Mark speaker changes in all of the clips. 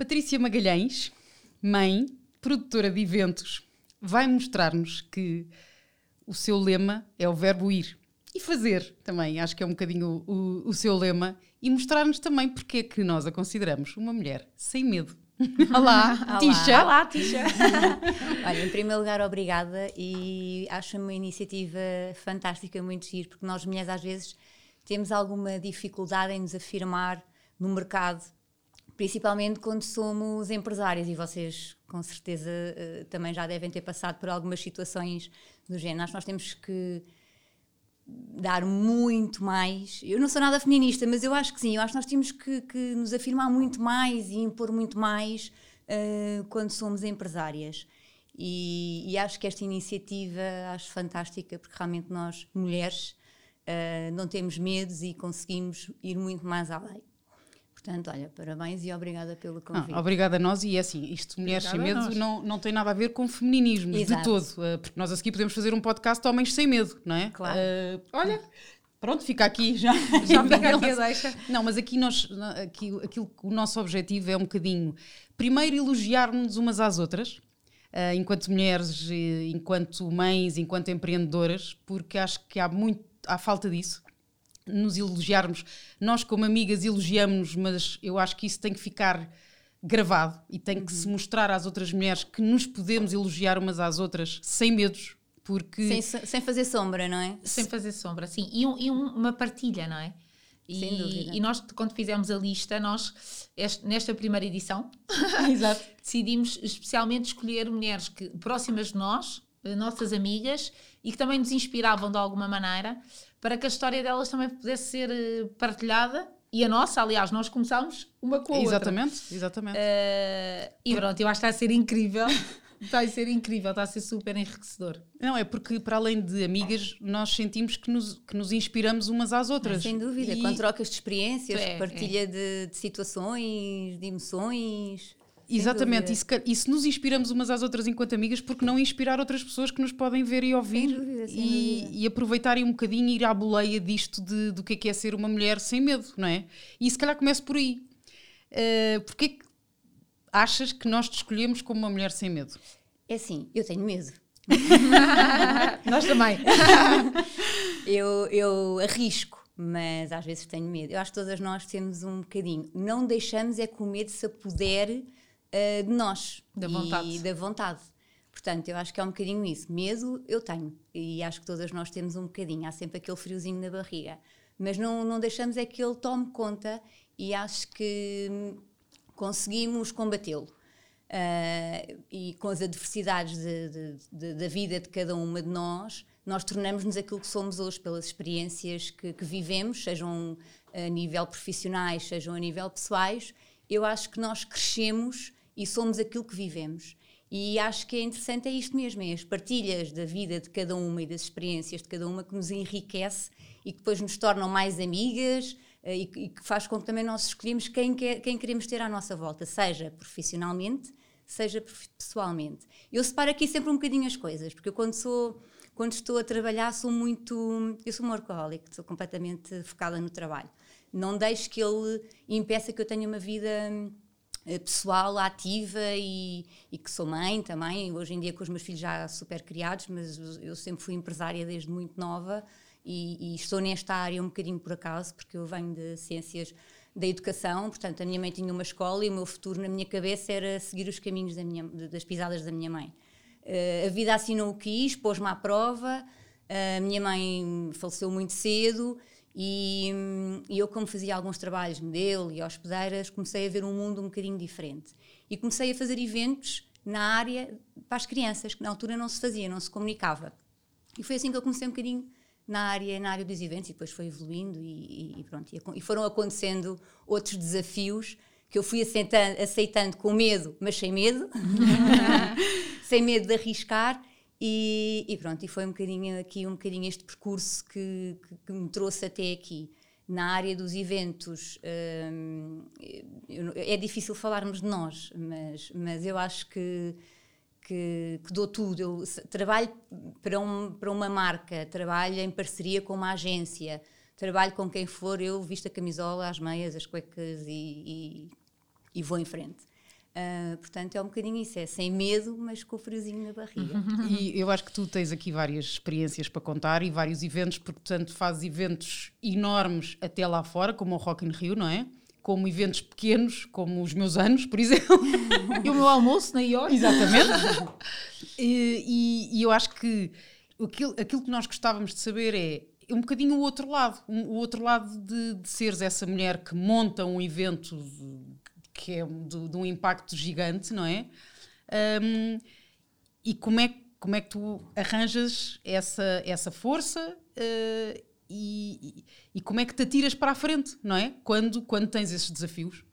Speaker 1: Patrícia Magalhães, mãe, produtora de eventos, vai mostrar-nos que o seu lema é o verbo ir e fazer também, acho que é um bocadinho o, o, o seu lema, e mostrar-nos também porque é que nós a consideramos uma mulher sem medo. Olá, Tisha.
Speaker 2: Olá, Tisha.
Speaker 3: Olha, em primeiro lugar, obrigada e acho uma iniciativa fantástica, muito giro, porque nós mulheres às vezes temos alguma dificuldade em nos afirmar no mercado principalmente quando somos empresárias e vocês com certeza eh, também já devem ter passado por algumas situações do género. Acho que nós temos que dar muito mais. Eu não sou nada feminista, mas eu acho que sim. Eu acho que nós temos que, que nos afirmar muito mais e impor muito mais uh, quando somos empresárias. E, e, acho que esta iniciativa acho fantástica porque realmente nós mulheres uh, não temos medos e conseguimos ir muito mais além. Portanto, olha, parabéns e obrigada pelo ah, convite.
Speaker 1: Ah, obrigada a nós e é assim, isto Mulheres Obrigada Sem Medo não, não tem nada a ver com feminismo de todo, uh, porque nós a seguir podemos fazer um podcast Homens Sem Medo, não é?
Speaker 3: Claro. Uh,
Speaker 1: olha, pronto, fica aqui já.
Speaker 2: Já fica aqui a deixa.
Speaker 1: Não, mas aqui nós, aqui, aquilo, o nosso objetivo é um bocadinho, primeiro elogiar-nos umas às outras, uh, enquanto mulheres, enquanto mães, enquanto empreendedoras, porque acho que há muito, há falta disso nos elogiarmos. Nós, como amigas, elogiamos, mas eu acho que isso tem que ficar gravado e tem que se uhum. mostrar às outras mulheres que nos podemos elogiar umas às outras sem medos. Porque...
Speaker 3: Sem, sem fazer sombra, não é?
Speaker 2: Sem fazer sombra, sim. E, um, e um, uma partilha, não é?
Speaker 3: E, Sem dúvida.
Speaker 2: E nós, quando fizemos a lista, nós, este, nesta primeira edição, decidimos especialmente escolher mulheres que, próximas de nós, eh, nossas amigas, e que também nos inspiravam de alguma maneira, para que a história delas também pudesse ser eh, partilhada e a nossa, aliás, nós começámos uma com a
Speaker 1: exatamente,
Speaker 2: outra.
Speaker 1: Exatamente,
Speaker 2: uh, E pronto, eu acho que está a ser incrível. está a ser incrível, está a ser super enriquecedor.
Speaker 1: Não, é porque para além de amigas, nós sentimos que nos, que nos inspiramos umas às outras.
Speaker 3: sem dúvida, e... com trocas de experiências, é, partilha é. De, de situações, de emoções.
Speaker 1: Exatamente, e se, e se, nos inspiramos umas às outras enquanto amigas, porque não inspirar outras pessoas que nos podem ver e ouvir
Speaker 3: dúvida,
Speaker 1: e, e, aproveitarem um bocadinho e ir à boleia disto de, do que é, que é ser uma mulher sem medo, não é? E se calhar começo por aí. Uh, Porquê que achas que nós te escolhemos como uma mulher sem medo?
Speaker 3: É assim, eu tenho medo.
Speaker 2: nós também.
Speaker 3: eu, eu arrisco mas às vezes tenho medo. Eu acho que todas nós temos um bocadinho. Não deixamos é que o medo se apodere uh, de nós
Speaker 2: da vontade.
Speaker 3: e da vontade. Portanto, eu acho que é um bocadinho isso. Medo eu tenho e acho que todas nós temos um bocadinho. Há sempre aquele friozinho na barriga, mas não, não deixamos é que ele tome conta e acho que conseguimos combatê-lo. Uh, e com as adversidades de, de, de, da vida de cada uma de nós, nós tornamos-nos aquilo que somos hoje pelas experiências que, que, vivemos, sejam a nível profissionais, sejam a nível pessoais. Eu acho que nós crescemos e somos aquilo que vivemos. E acho que é interessante é isto mesmo, é as partilhas da vida de cada uma e das experiências de cada uma que nos enriquece e que depois nos tornam mais amigas eh, e, que faz com que também nós escolhemos quem, quer, quem queremos ter à nossa volta, seja profissionalmente, seja pessoalmente. Eu separo aqui sempre um bocadinho as coisas, porque eu quando sou quando estou a trabalhar sou muito eu sou um workaholic, sou completamente focada no trabalho. Não deixo que ele impeça que eu tenha uma vida eh, pessoal, ativa e, e, que sou mãe também. Hoje em dia com os meus filhos já super criados, mas eu sempre fui empresária desde muito nova e, e estou nesta área um bocadinho por acaso, porque eu venho de ciências da educação, portanto a minha mãe tinha uma escola e o meu futuro na minha cabeça era seguir os caminhos da minha, das pisadas da minha mãe. Uh, a vida assim não o quis, pôs-me à prova, a minha mãe faleceu muito cedo e, e, eu, como fazia alguns trabalhos modelo e hospedeiras, comecei a ver um mundo um bocadinho diferente. E comecei a fazer eventos na área para as crianças, que na altura não se fazia, não se comunicava. E foi assim que eu comecei um bocadinho na área, na área dos eventos e depois foi evoluindo e, e pronto. E foram acontecendo outros desafios que eu fui aceitando, aceitando com medo, mas sem medo, sem medo de arriscar e, e, pronto, e foi um bocadinho aqui um bocadinho este percurso que, que, que me trouxe até aqui. Na área dos eventos, hum, é difícil falarmos de nós, mas, mas eu acho que, que, que dou tudo. Eu trabalho para, um, para uma marca, trabalho em parceria com uma agência, trabalho com quem for, eu visto a camisola, as meias, as cuecas e, e, e vou em frente. Uh, portanto, é um bocadinho isso, é sem medo, mas com o friozinho na barriga.
Speaker 1: E eu acho que tu tens aqui várias experiências para contar e vários eventos, porque, portanto, fazes eventos enormes até lá fora, como o Rock in Rio, não é? Como eventos pequenos, como os meus anos, por exemplo.
Speaker 2: e o meu almoço na IOR.
Speaker 1: Exatamente. e, e, e, eu acho que aquilo, aquilo que nós gostávamos de saber é um bocadinho o outro lado, um, o outro lado de, de seres essa mulher que monta um evento que é de, de um impacto gigante, não é? Um, e como é, como é que tu arranjas essa, essa força uh, e, e, como é que te atiras para a frente, não é? Quando, quando tens esses desafios?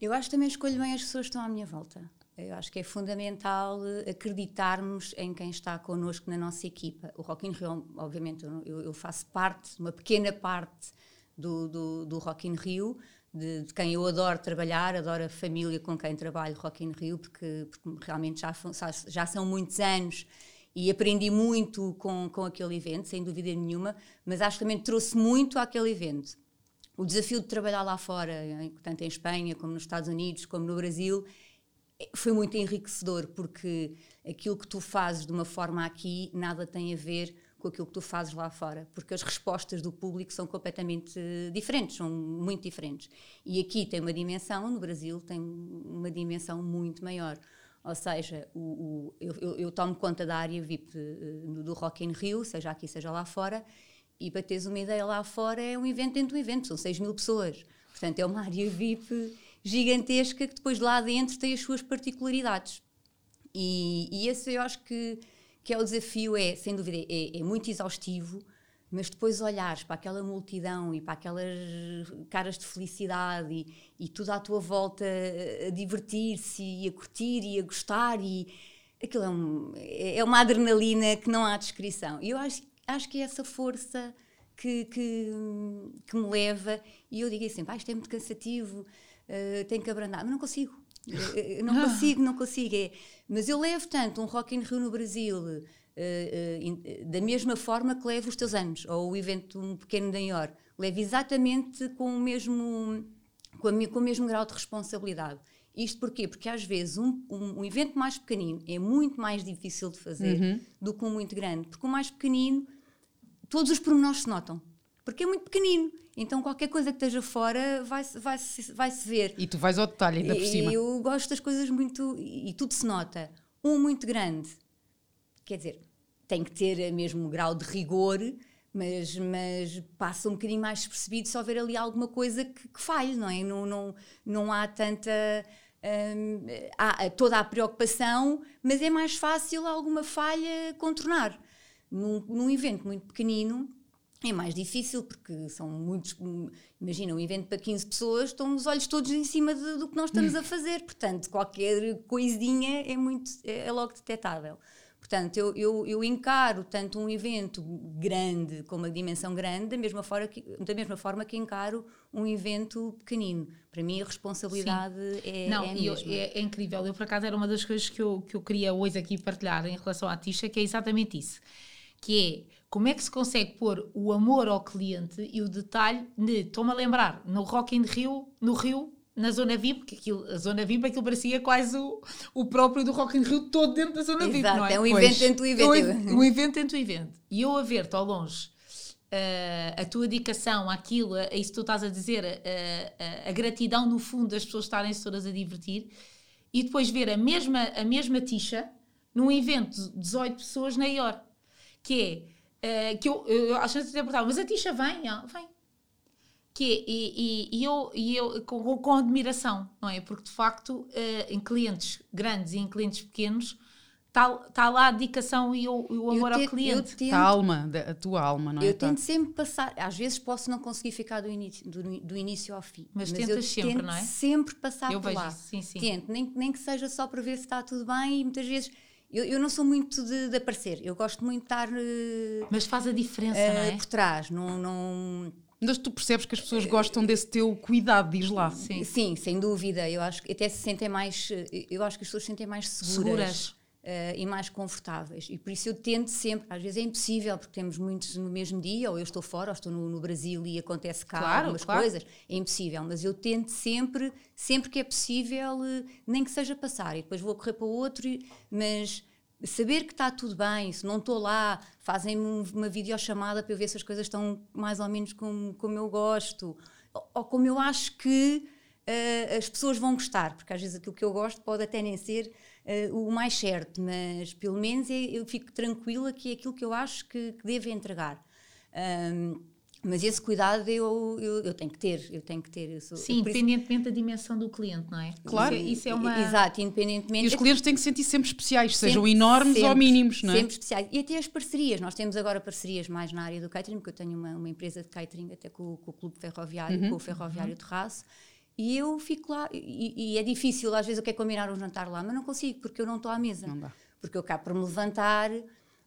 Speaker 3: Eu acho que também escolho bem as pessoas que estão à minha volta. Eu acho que é fundamental acreditarmos em quem está connosco na nossa equipa. O Rock in Rio, obviamente, eu, eu faço parte, uma pequena parte do, do, do Rock in Rio, de, de, quem eu adoro trabalhar, adoro a família com quem trabalho Rock in Rio, porque, porque realmente já, já são muitos anos e aprendi muito com, com aquele evento, sem dúvida nenhuma, mas acho que também trouxe muito àquele evento. O desafio de trabalhar lá fora, tanto em Espanha, como nos Estados Unidos, como no Brasil, foi muito enriquecedor, porque aquilo que tu fazes de uma forma aqui nada tem a ver com aquilo que tu fazes lá fora, porque as respostas do público são completamente diferentes, são muito diferentes. E aqui tem uma dimensão, no Brasil tem uma dimensão muito maior. Ou seja, o, o, eu, eu, tomo conta da área VIP uh, do Rock in Rio, seja aqui, seja lá fora, e para teres uma ideia, lá fora é um evento dentro do evento, são 6 mil pessoas. Portanto, é uma área VIP gigantesca que depois lá dentro tem as suas particularidades. E, e esse eu acho que que é o desafio, é, sem dúvida, é, é muito exaustivo, mas depois olhares para aquela multidão e para aquelas caras de felicidade e, e tudo à tua volta a, divertir-se e a curtir e a gostar e aquilo é, um, é, uma adrenalina que não há descrição. E eu acho, acho que é essa força que, que, que me leva e eu digo assim, ah, isto é muito cansativo, uh, tenho que abrandar, mas não consigo. Eu não consigo, não consigo. É, mas eu levo tanto um Rock in Rio no Brasil uh, uh, da mesma forma que levo os teus anos, ou o evento um pequeno da York. Levo exatamente com o mesmo, com, a, com o mesmo grau de responsabilidade. Isto porquê? Porque às vezes um, um, um, evento mais pequenino é muito mais difícil de fazer uhum. do que um muito grande. Porque o mais pequenino, todos os pormenores se notam. Porque é muito pequenino. Então qualquer coisa que esteja fora vai-se vai -se, vai -se ver.
Speaker 1: E tu vais ao detalhe ainda por cima.
Speaker 3: Eu gosto das coisas muito. E tudo se nota. Um muito grande, quer dizer, tem que ter mesmo grau de rigor, mas, mas passa um bocadinho mais despercebido se houver ali alguma coisa que, que falhe, não é? Não, não, não há tanta. Hum, há toda a preocupação, mas é mais fácil alguma falha contornar. Num, num evento muito pequenino, é mais difícil porque são muitos. Imagina, um evento para 15 pessoas, estão os olhos todos em cima de, do que nós estamos a fazer. Portanto, qualquer coisinha é, muito, é, é logo detectável. Portanto, eu, eu, eu, encaro tanto um evento grande com uma dimensão grande da mesma, forma que, da mesma forma que encaro um evento pequenino. Para mim, a responsabilidade é,
Speaker 2: Não,
Speaker 3: é.
Speaker 2: Eu, é, é, incrível. Eu, por acaso, era uma das coisas que eu, que eu queria hoje aqui partilhar em relação à Tisha, que é exatamente isso. Que é como é que se consegue pôr o amor ao cliente e o detalhe de, estou-me a lembrar, no Rock in Rio, no Rio, na zona VIP, porque aquilo, a zona VIP aquilo parecia quase o, o próprio do Rock in Rio todo dentro da zona
Speaker 3: Exato,
Speaker 2: VIP, não é?
Speaker 3: é um evento dentro do evento.
Speaker 2: Um, um evento dentro do evento. E eu a ver-te ao longe, uh, a tua dedicação àquilo, a, a isso que tu estás a dizer, a, a, a, gratidão no fundo das pessoas estarem-se todas a divertir, e depois ver a mesma, a mesma tixa num evento de 18 pessoas na IOR, que é uh, que eu, eu às vezes até perguntava, mas a Tisha vem? Ah, vem. Que é, e, e, e, eu, e eu com, com, admiração, não é? Porque de facto, uh, em clientes grandes e em clientes pequenos, está tá lá a dedicação e o, o amor tento, ao cliente.
Speaker 1: Tento, a alma, a tua alma, não é?
Speaker 3: Eu tento sempre passar, às vezes posso não conseguir ficar do início, do, do início ao fim.
Speaker 2: Mas, mas tentas sempre, não é?
Speaker 3: sempre passar
Speaker 2: eu
Speaker 3: por
Speaker 2: vejo
Speaker 3: lá.
Speaker 2: Isso, sim, sim.
Speaker 3: Tento, nem, nem que seja só para ver se está tudo bem e muitas vezes eu, eu não sou muito de, de, aparecer, eu gosto muito de estar. Uh,
Speaker 2: Mas faz a diferença, uh, não é?
Speaker 3: Por trás, não. não
Speaker 1: mas tu percebes que as pessoas gostam desse teu cuidado, diz lá.
Speaker 3: Sim, Sim sem dúvida. Eu acho que até se sentem mais. Eu acho que as pessoas se sentem mais seguras. seguras. Uh, e mais confortáveis. E por isso eu tento sempre, às vezes é impossível, porque temos muitos no mesmo dia, ou eu estou fora, ou estou no, no Brasil e acontece cá claro, algumas claro. coisas, é impossível. Mas eu tento sempre, sempre que é possível, uh, nem que seja passar, e depois vou correr para o outro, mas saber que está tudo bem, se não estou lá, fazem-me uma videochamada para eu ver se as coisas estão mais ou menos como, como eu gosto, ou, ou como eu acho que uh, as pessoas vão gostar, porque às vezes aquilo que eu gosto pode até nem ser uh, o mais certo, mas pelo menos é, eu fico tranquila que é aquilo que eu acho que, que devo entregar. Um, mas esse cuidado eu, eu, eu, tenho que ter, eu tenho que ter. Sou,
Speaker 2: Sim, independentemente da dimensão do cliente, não é?
Speaker 1: Claro.
Speaker 2: Isso, isso é uma...
Speaker 3: Exato, independentemente...
Speaker 1: E os clientes têm que se sentir sempre especiais, sempre, sejam enormes sempre, ou mínimos, não é?
Speaker 3: Sempre especiais. E até as parcerias, nós temos agora parcerias mais na área do catering, porque eu tenho uma, uma empresa de catering até com, com o Clube Ferroviário, uhum. com o Ferroviário uhum. Terraço, e eu fico lá, e, e, é difícil, às vezes eu quero combinar um jantar lá, mas não consigo, porque eu não estou à mesa.
Speaker 1: Não dá.
Speaker 3: Porque eu acabo por me levantar,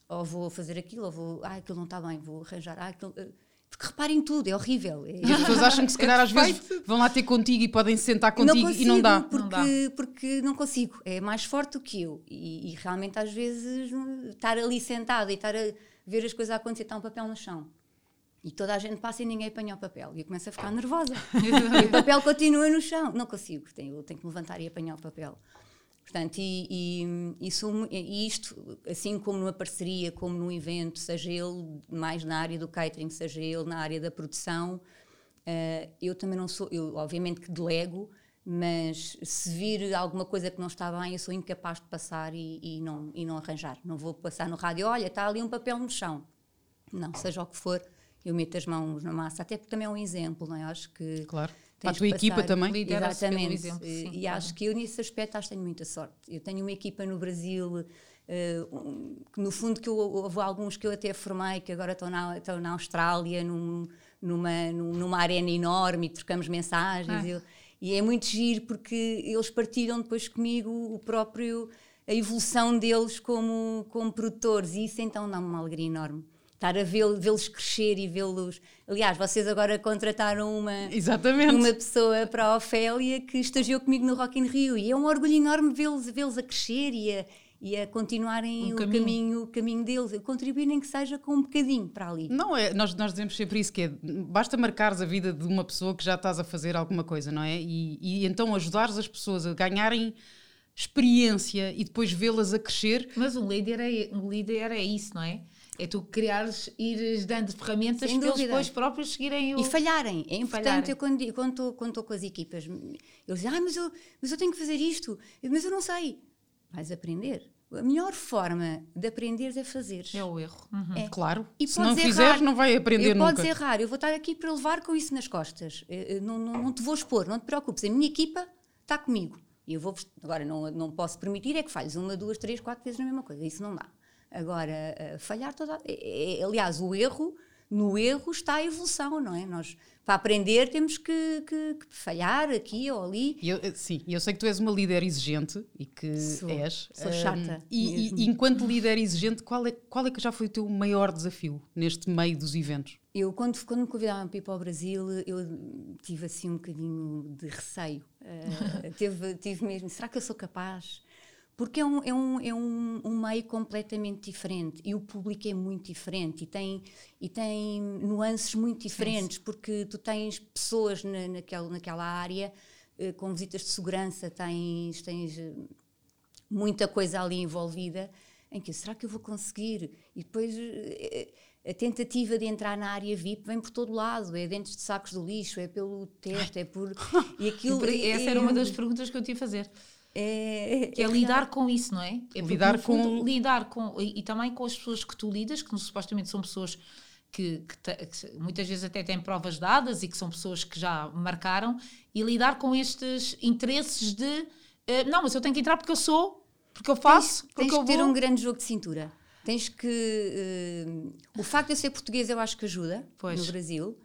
Speaker 3: ou vou fazer aquilo, ou vou, ah, aquilo não está bem, vou arranjar, ah, aquilo... Eh, porque reparem tudo, é horrível. É...
Speaker 1: E as pessoas acham que se calhar às vezes vão lá ter contigo e podem sentar contigo
Speaker 3: consigo,
Speaker 1: e não dá.
Speaker 3: Porque,
Speaker 1: não dá.
Speaker 3: porque não consigo, é mais forte do que eu. E, e realmente às vezes estar ali sentado e estar a ver as coisas a acontecer, está um papel no chão e toda a gente passa e ninguém apanha o papel. E eu começo a ficar nervosa. e o papel continua no chão. Não consigo, tenho, tenho que levantar e apanhar o papel. Portanto, e, e, isso, e isto, assim como numa parceria, como num evento, seja ele mais na área do catering, seja ele na área da produção, uh, eu também não sou, eu obviamente que delego, mas se vir alguma coisa que não está bem, eu sou incapaz de passar e, e, não, e não arranjar. Não vou passar no rádio, olha, está ali um papel no chão. Não, seja o que for, eu meto as mãos na massa, até porque também é um exemplo, não é? Acho que.
Speaker 1: Claro. Para a tua equipa também?
Speaker 3: Exatamente. Exemplo, sim, e claro. acho que eu, nesse aspecto, acho que tenho muita sorte. Eu tenho uma equipa no Brasil, uh, que no fundo, que eu, houve alguns que eu até formei, que agora estão na, estão na Austrália, num, numa, numa arena enorme, e trocamos mensagens. Ah. Eu, e é muito giro porque eles partilham depois comigo o próprio a evolução deles como, como produtores e isso então dá-me uma alegria enorme estar a vê-los crescer e vê-los. Aliás, vocês agora contrataram uma,
Speaker 1: Exatamente.
Speaker 3: uma pessoa para a Ofélia que estagiou comigo no Rock in Rio e é um orgulho enorme vê-los vê a crescer e a, e a continuarem um o caminho. caminho, o caminho deles, contribuir nem que seja com um bocadinho para ali.
Speaker 1: Não, é, nós, nós dizemos sempre isso, que é, basta marcares a vida de uma pessoa que já estás a fazer alguma coisa, não é? E, e então ajudares as pessoas a ganharem experiência e depois vê-las a crescer.
Speaker 2: Mas um líder é, um líder é isso, não é? É tu criares, ires dando ferramentas para eles depois próprios seguirem o...
Speaker 3: E falharem. É importante, falharem. eu quando, quando, estou, quando estou com as equipas, eles dizem, ah, mas eu, mas eu tenho que fazer isto, mas eu não sei. Vais aprender. A melhor forma de aprender é fazer.
Speaker 2: É o erro.
Speaker 1: Uhum. É. Claro. E Se não fizeres, não vai aprender
Speaker 3: eu
Speaker 1: nunca.
Speaker 3: Podes errar. Eu vou estar aqui para levar com isso nas costas. Não, não, não te vou expor, não te preocupes. A minha equipa está comigo. E eu vou... Agora, não, não posso permitir é que falhes uma, duas, três, quatro vezes na mesma coisa. Isso não dá. Agora, falhar toda. É, é, aliás, o erro, no erro está a evolução, não é? Nós, para aprender, temos que, que, que falhar aqui ou ali.
Speaker 1: Eu, eh, sim, eu sei que tu és uma líder exigente e que
Speaker 3: sou,
Speaker 1: és.
Speaker 3: Sou chata.
Speaker 1: Um, e, e, enquanto líder exigente, qual é, qual é que já foi o teu maior desafio neste meio dos eventos?
Speaker 3: Eu, quando, quando me convidavam para ir para o Brasil, eu tive assim um bocadinho de receio. Uh, tive, tive mesmo, será que eu sou capaz? Porque é um, é um, é um, um, meio completamente diferente e o público é muito diferente e tem, e tem nuances muito diferentes, sim, porque tu tens pessoas na, naquela, naquela área eh, com visitas de segurança, tens, tens eh, muita coisa ali envolvida em que será que eu vou conseguir? E depois eh, a tentativa de entrar na área VIP vem por todo lado, é dentro de sacos do lixo, é pelo teto, é por.
Speaker 2: E aquilo, Essa era uma das perguntas que eu tinha a fazer. É, que é, é lidar com isso, não é? é
Speaker 1: lidar fundo,
Speaker 2: com lidar com e, e, também com as pessoas que tu lidas, que supostamente são pessoas que, que, te, que, muitas vezes até têm provas dadas e que são pessoas que já marcaram e lidar com estes interesses de uh, não, mas eu tenho que entrar porque eu sou, porque eu faço,
Speaker 3: tens,
Speaker 2: porque
Speaker 3: tens
Speaker 2: eu
Speaker 3: que ter um grande jogo de cintura. Tens que uh, o facto de eu ser português eu acho que ajuda pois. no Brasil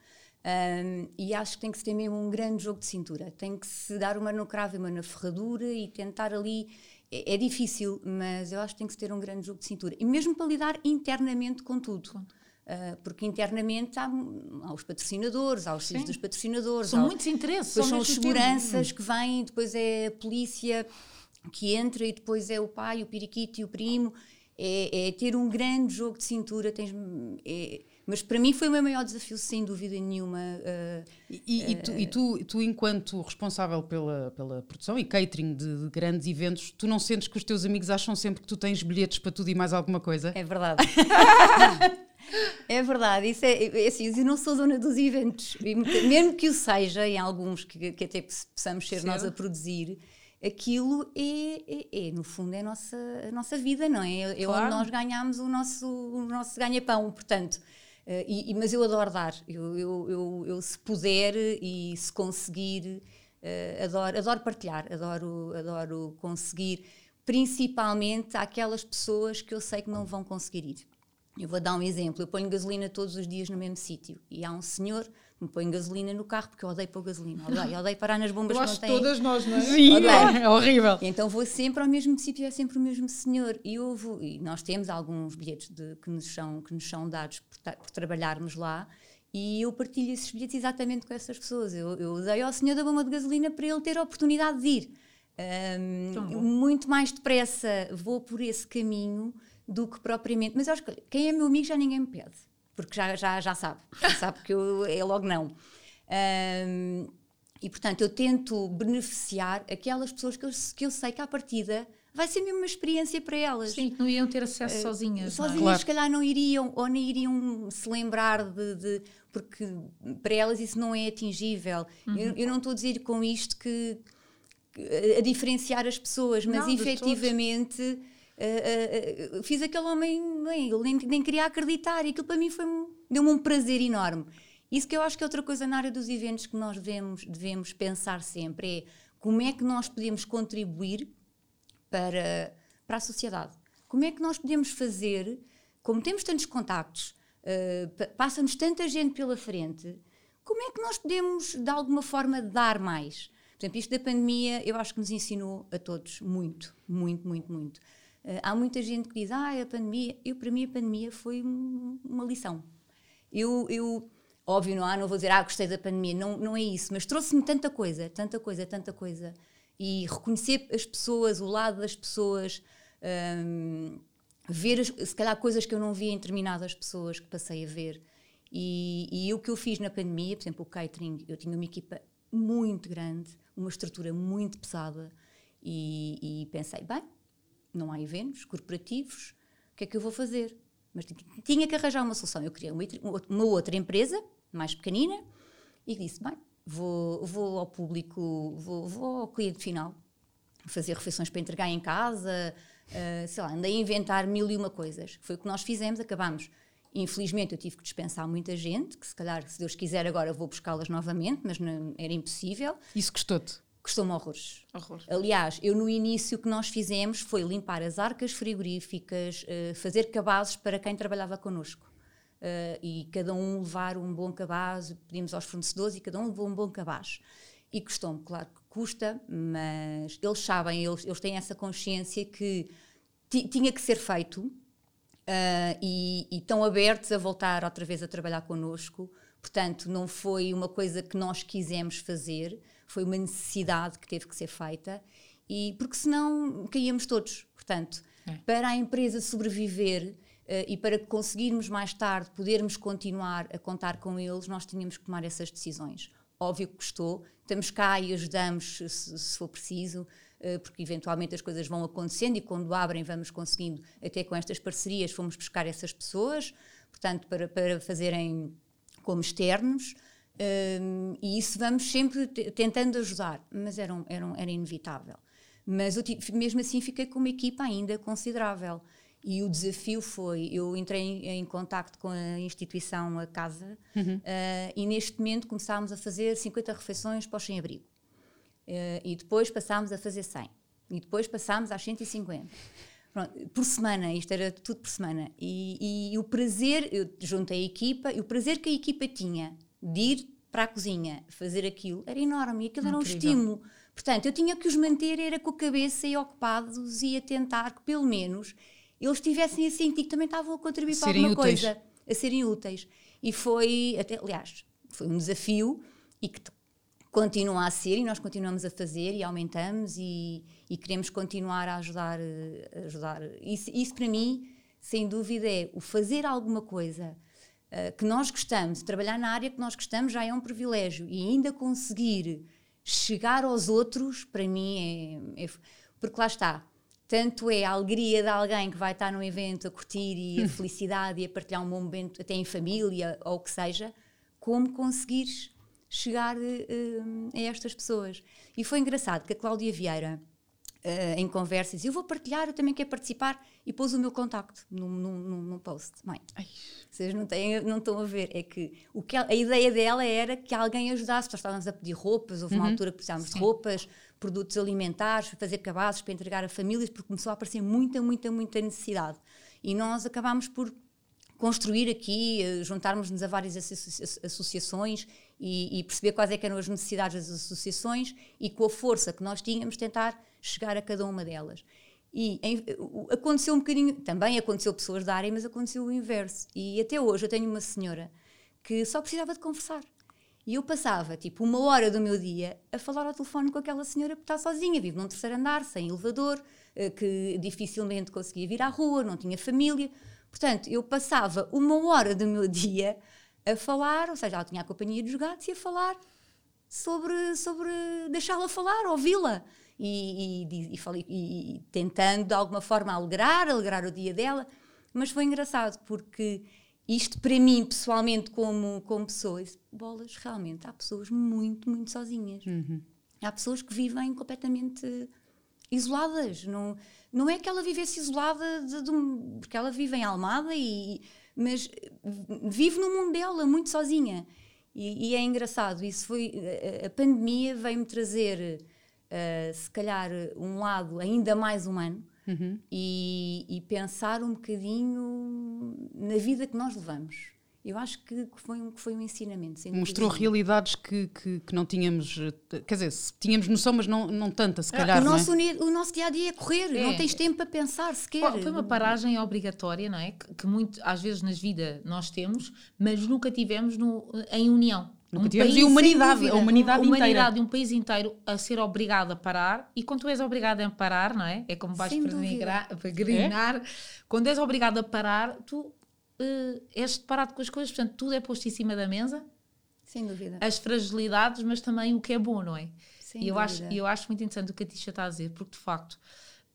Speaker 3: um, e acho que tem que se ter mesmo um grande jogo de cintura. Tem que se dar uma no cravo e uma na ferradura e tentar ali. É, é, difícil, mas eu acho que tem que se ter um grande jogo de cintura. E mesmo para lidar internamente com tudo. Uh, porque internamente há, há, os patrocinadores, há os filhos dos patrocinadores.
Speaker 2: São há, muitos interesses.
Speaker 3: Depois são os seguranças que vêm, depois é a polícia. que entra e depois é o pai, o periquito e o primo. É, é ter um grande jogo de cintura. Tens, é, mas para mim foi o meu maior desafio, sem dúvida nenhuma. Uh,
Speaker 1: e, e, tu, e tu, tu, enquanto responsável pela, pela produção e catering de, de, grandes eventos, tu não sentes que os teus amigos acham sempre que tu tens bilhetes para tudo e mais alguma coisa?
Speaker 3: É verdade. é verdade, isso é, é assim, eu não sou dona dos eventos, mesmo que o seja, em alguns que, que até possamos ser Sim. nós a produzir, aquilo é, é, é, no fundo, é a nossa, a nossa vida, não é? É claro. onde nós ganhamos o nosso, o nosso ganha-pão, portanto. Uh, e, mas eu adoro dar, eu, eu, eu, eu se puder e se conseguir, uh, adoro, adoro partilhar, adoro, adoro conseguir, principalmente aquelas pessoas que eu sei que não vão conseguir ir. Eu vou dar um exemplo, eu ponho gasolina todos os dias no mesmo sítio e há um senhor me põe gasolina no carro porque eu odeio pôr gasolina. Odeio, odeio parar nas bombas
Speaker 2: eu que todas nós, não é?
Speaker 1: Sim, é horrível.
Speaker 3: Então vou sempre ao mesmo sítio, é sempre o mesmo senhor. E, vou, e nós temos alguns bilhetes de, que, nos são, que nos são dados por, por, trabalharmos lá e eu partilho esses bilhetes exatamente com essas pessoas. Eu, eu odeio ao senhor da bomba de gasolina para ele ter a oportunidade de ir. Um, muito mais depressa vou por esse caminho do que propriamente. Mas acho que quem é meu amigo já ninguém me pede porque já, já, já sabe, já sabe que eu, é logo não. Um, e portanto eu tento beneficiar aquelas pessoas que eu, que eu sei que à partida vai ser mesmo uma experiência para elas.
Speaker 2: Sim, que não iam ter acesso uh, sozinhas.
Speaker 3: Sozinhas,
Speaker 2: claro.
Speaker 3: se calhar não iriam, ou nem iriam se lembrar de, de porque para elas isso não é atingível. Uhum. Eu, eu, não estou a dizer com isto que, que a diferenciar as pessoas, mas não, efetivamente Uh, uh, fiz aquele homem, bem, ele nem, nem, queria acreditar, e aquilo para mim foi deu-me um prazer enorme. Isso que eu acho que é outra coisa na área dos eventos que nós devemos, devemos pensar sempre é como é que nós podemos contribuir para, para a sociedade. Como é que nós podemos fazer, como temos tantos contactos, uh, passa-nos tanta gente pela frente, como é que nós podemos, de alguma forma, dar mais? Por exemplo, isto da pandemia, eu acho que nos ensinou a todos muito, muito, muito, muito. Uh, há muita gente que diz, ah, a pandemia, eu para mim a pandemia foi um, uma lição. Eu, eu, óbvio, não há, não vou dizer, ah, gostei da pandemia, não, não é isso, mas trouxe-me tanta coisa, tanta coisa, tanta coisa. E reconhecer as pessoas, o lado das pessoas, um, ver as, se calhar coisas que eu não via em determinadas pessoas que passei a ver. E, e o que eu fiz na pandemia, por exemplo, o catering, eu tinha uma equipa muito grande, uma estrutura muito pesada, e, e pensei, bem, não há eventos corporativos, o que é que eu vou fazer? Mas tinha que arranjar uma solução. Eu criei uma, uma outra empresa, mais pequenina, e disse: bem, vou, vou ao público, vou, vou ao cliente final, fazer refeições para entregar em casa, uh, sei lá, andei a inventar mil e uma coisas. Foi o que nós fizemos, acabámos. Infelizmente eu tive que dispensar muita gente, que se calhar, se Deus quiser, agora vou buscá-las novamente, mas não, era impossível.
Speaker 1: Isso custou-te?
Speaker 3: Custou-me horrores. Aliás, eu no início o que nós fizemos foi limpar as arcas frigoríficas, uh, fazer cabazes para quem trabalhava connosco. Uh, e cada um levar um bom cabaz, pedimos aos fornecedores e cada um levou um bom cabaz. E custou-me, claro que custa, mas eles sabem, eles, eles têm essa consciência que tinha que ser feito uh, e, e estão abertos a voltar outra vez a trabalhar connosco. Portanto, não foi uma coisa que nós quisemos fazer, foi uma necessidade que teve que ser feita, e porque senão caíamos todos. Portanto, é. para a empresa sobreviver uh, e para conseguirmos mais tarde podermos continuar a contar com eles, nós tínhamos que tomar essas decisões. Óbvio que custou, estamos cá e ajudamos se, se for preciso, uh, porque eventualmente as coisas vão acontecendo e quando abrem vamos conseguindo, até com estas parcerias, fomos buscar essas pessoas, portanto, para, para fazerem como externos. Um, e isso vamos sempre tentando ajudar, mas era, um, era, um, era inevitável. Mas eu, mesmo assim fiquei com uma equipa ainda considerável. E o desafio foi, eu entrei em, em contacto com a instituição, a casa, uhum. uh, e neste momento começámos a fazer 50 refeições para os sem-abrigo. Uh, e depois passámos a fazer 100. E depois passámos às 150. Pronto, por semana, isto era tudo por semana. E, e, e o prazer, eu juntei a equipa, e o prazer que a equipa tinha de ir para a cozinha fazer aquilo era enorme e aquilo Incrível. era um estímulo. Portanto, eu tinha que os manter era com a cabeça e ocupados e a tentar que pelo menos eles tivessem a sentir que também estavam a contribuir para alguma úteis. coisa, a serem úteis. E foi, até, aliás, foi um desafio e que continua a ser e nós continuamos a fazer e aumentamos e, e queremos continuar a ajudar. A ajudar. Isso, isso, para mim, sem dúvida, é o fazer alguma coisa que nós gostamos, trabalhar na área que nós gostamos já é um privilégio e ainda conseguir chegar aos outros, para mim, é, é porque lá está. Tanto é a alegria de alguém que vai estar num evento a curtir e a felicidade e a partilhar um bom momento, até em família ou o que seja, como conseguires chegar uh, a estas pessoas. E foi engraçado que a Cláudia Vieira, uh, em conversas, eu vou partilhar, eu também quero participar, e pôs o meu contacto num, num, num post. Mãe, vocês não, têm, não estão a ver, é que, o que a ideia dela era que alguém ajudasse, nós estávamos a pedir roupas, houve uma uhum. altura que precisávamos Sim. de roupas, produtos alimentares, fazer cabazes para entregar a famílias, porque começou a aparecer muita, muita, muita necessidade. E nós acabámos por construir aqui, eh, juntarmos-nos a várias associações e, e, perceber quais é eram as necessidades das associações e com a força que nós tínhamos tentar chegar a cada uma delas. E em, aconteceu um bocadinho, também aconteceu pessoas da área, mas aconteceu o inverso. E até hoje eu tenho uma senhora que só precisava de conversar. E eu passava tipo uma hora do meu dia a falar ao telefone com aquela senhora que está sozinha, vive num terceiro andar, sem elevador, eh, que dificilmente conseguia vir à rua, não tinha família. Portanto, eu passava uma hora do meu dia a falar, ou seja, ela tinha a companhia dos gatos e a falar sobre, sobre deixá-la falar, ouvi-la. E, e, e, e, tentando de alguma forma alegrar, alegrar o dia dela. Mas foi engraçado porque isto para mim, pessoalmente, como, como pessoa, bolas, realmente há pessoas muito, muito sozinhas. Uhum. Há pessoas que vivem completamente isoladas. Não, não é que ela vivesse isolada, de, de um, porque ela vive em Almada, e, mas vive no mundo dela, muito sozinha. E, e é engraçado, isso foi. A, a pandemia veio-me trazer, uh, se calhar, um lado ainda mais humano. Uhum. E, e pensar um bocadinho na vida que nós levamos eu acho que foi um, que foi um ensinamento.
Speaker 1: Mostrou realidades que, que, que, não tínhamos, quer dizer, tínhamos noção, mas não, não tanta, se ah, calhar.
Speaker 3: o, nosso,
Speaker 1: é?
Speaker 3: o nosso dia a dia é correr, é. não tens tempo para pensar sequer.
Speaker 2: Foi uma paragem obrigatória, não é? Que, que muito, às vezes nas vidas nós temos, mas nunca tivemos no, em união.
Speaker 1: Nunca um tivemos em humanidade, a humanidade,
Speaker 2: humanidade
Speaker 1: de
Speaker 2: um país inteiro a ser obrigado a parar, e quando tu és obrigado a parar, não é? É como vais peregrinar. É? Quando és obrigado a parar, tu uh, és deparado com as coisas, portanto, tudo é posto em cima da mesa.
Speaker 3: Sem dúvida.
Speaker 2: As fragilidades, mas também o que é bom, não é? Sem e eu acho, eu acho muito interessante o que a Tisha está a dizer, porque de facto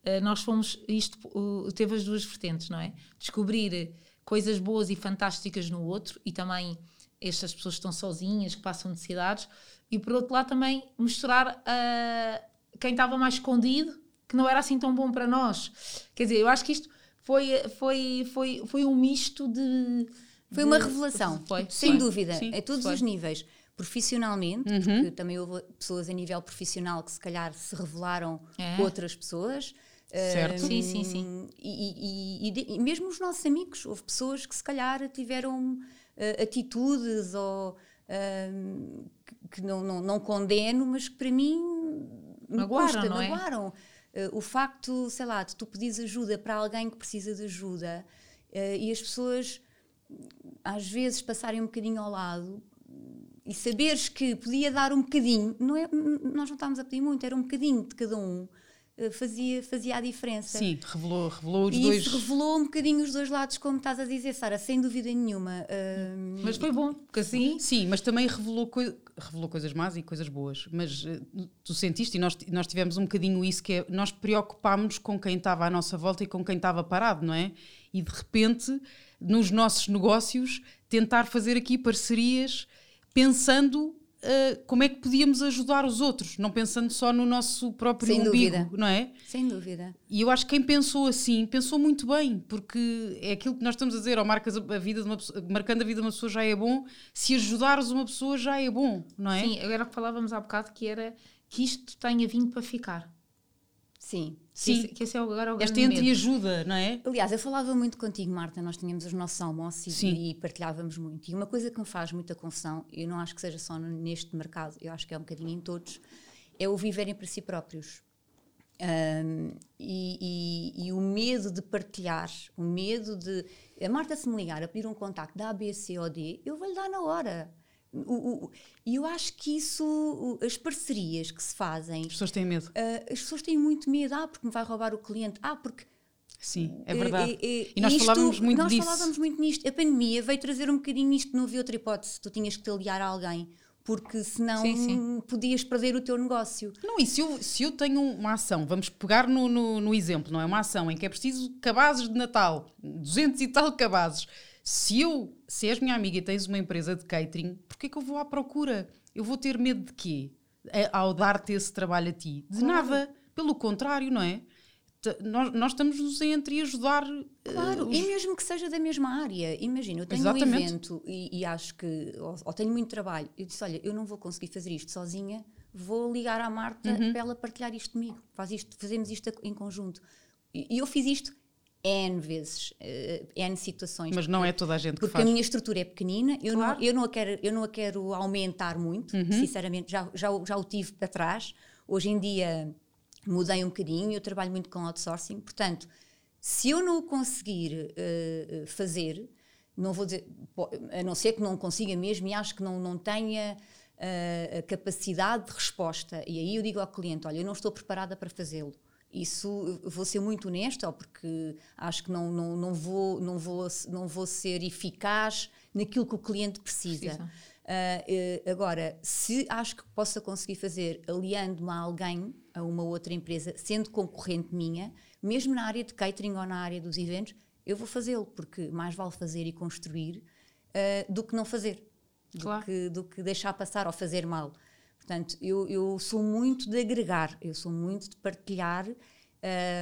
Speaker 2: uh, nós fomos, isto uh, teve as duas vertentes, não é? Descobrir coisas boas e fantásticas no outro e também estas pessoas que estão sozinhas, que passam necessidades, e por outro lado também mostrar a quem estava mais escondido que não era assim tão bom para nós. Quer dizer, eu acho que isto foi, foi, foi, foi um misto de.
Speaker 3: Foi uma revelação, foi, sem foi. dúvida, Sim, a todos foi. os níveis. Profissionalmente, uhum. porque também houve pessoas a nível profissional que se calhar se revelaram é. outras pessoas.
Speaker 1: Certo.
Speaker 2: Um, sim, sim, sim.
Speaker 3: E, e, e, e, mesmo os nossos amigos, houve pessoas que se calhar tiveram uh, atitudes ou uh, que não, não, não, condeno, mas que para mim
Speaker 2: magoaram, me custa,
Speaker 3: é? magoaram. Uh, o facto, sei lá, de tu pedires ajuda para alguém que precisa de ajuda e as pessoas às vezes passarem um bocadinho ao lado e saberes que podia dar um bocadinho, não é, nós não estávamos a pedir muito, era um bocadinho de cada um, fazia, fazia a diferença.
Speaker 1: Sim, revelou, revelou os
Speaker 3: e
Speaker 1: dois.
Speaker 3: Isso revelou um bocadinho os dois lados, como estás a dizer, Sara, sem dúvida nenhuma.
Speaker 2: mas foi bom, porque assim.
Speaker 1: Sim, mas também revelou coisas revelou coisas más e coisas boas, mas uh, tu sentiste e nós, nós tivemos um bocadinho isso que é, nós preocupámos com quem estava à nossa volta e com quem estava parado, não é? E de repente, nos nossos negócios, tentar fazer aqui parcerias pensando uh, como é que podíamos ajudar os outros, não pensando só no nosso próprio Sem umbigo, dúvida. não é?
Speaker 3: Sem dúvida.
Speaker 1: E eu acho que quem pensou assim, pensou muito bem, porque é aquilo que nós estamos a dizer, ou marcas a vida de uma pessoa, marcando a vida de uma pessoa já é bom, se ajudares uma pessoa já é bom, não é?
Speaker 2: Sim, agora que falávamos há bocado que era que isto tenha vindo para ficar.
Speaker 3: Sim.
Speaker 1: Sim.
Speaker 2: Que esse, que esse é agora o
Speaker 1: Esta entreajuda, não é?
Speaker 3: Aliás, eu falava muito contigo, Marta, nós tínhamos os nossos almoços e, e, partilhávamos muito. E uma coisa que me faz muita confusão, eu não acho que seja só neste mercado, eu acho que é um bocadinho em todos, é o viverem para si próprios. Um, e, e, e, o medo de partilhar, o medo de. A Marta, se me ligar a pedir um contacto da ABC ou D, eu vou-lhe dar na hora. E eu acho que isso, as parcerias que se fazem.
Speaker 1: As pessoas têm medo.
Speaker 3: Uh, as pessoas têm muito medo. Ah, porque me vai roubar o cliente. Ah, porque.
Speaker 1: Sim, é verdade. e nós isto, falávamos muito
Speaker 3: nós
Speaker 1: disso.
Speaker 3: Nós falávamos muito nisto. A pandemia veio trazer um bocadinho isto, não havia outra hipótese. Tu tinhas que te aliar a alguém porque senão sim, sim. podias perder o teu negócio.
Speaker 1: Não, e se eu, se eu tenho uma ação, vamos pegar no, no, no, exemplo, não é? Uma ação em que é preciso cabazes de Natal, 200 e tal cabazes. Se eu, se és minha amiga e tens uma empresa de catering, porquê é que eu vou à procura? Eu vou ter medo de quê? Ao dar-te esse trabalho a ti? De claro. nada. Pelo contrário, não é? nós, nós estamos-nos a ajudar.
Speaker 3: Claro, uh, os... e mesmo que seja da mesma área. Imagina, eu tenho Exatamente. um evento e, e, acho que. Ou, ou, tenho muito trabalho. Eu disse: olha, eu não vou conseguir fazer isto sozinha, vou ligar à Marta uhum. para ela partilhar isto comigo. Faz isto, fazemos isto em conjunto. E, e eu fiz isto N vezes, uh, N situações.
Speaker 1: Mas não é toda a gente que
Speaker 3: porque
Speaker 1: faz.
Speaker 3: Porque a minha estrutura é pequenina, eu, claro. não, eu, não a quero, eu não a quero aumentar muito, uhum. sinceramente, já, já, já o tive para trás. Hoje em dia mudei um bocadinho, eu trabalho muito com outsourcing, portanto, se eu não o conseguir uh, fazer, não vou dizer, a não ser que não consiga mesmo e acho que não, não tenha uh, a capacidade de resposta, e aí eu digo ao cliente: olha, eu não estou preparada para fazê-lo. Isso vou ser muito honesta, porque acho que não, não, não, vou, não, vou, não vou ser eficaz naquilo que o cliente precisa. precisa. Uh, agora, se acho que possa conseguir fazer aliando-me a alguém, a uma outra empresa, sendo concorrente minha, mesmo na área de catering ou na área dos eventos, eu vou fazê-lo, porque mais vale fazer e construir uh, do que não fazer, claro. do, que, do que deixar passar ou fazer mal. Portanto, eu, eu sou muito de agregar, eu sou muito de partilhar.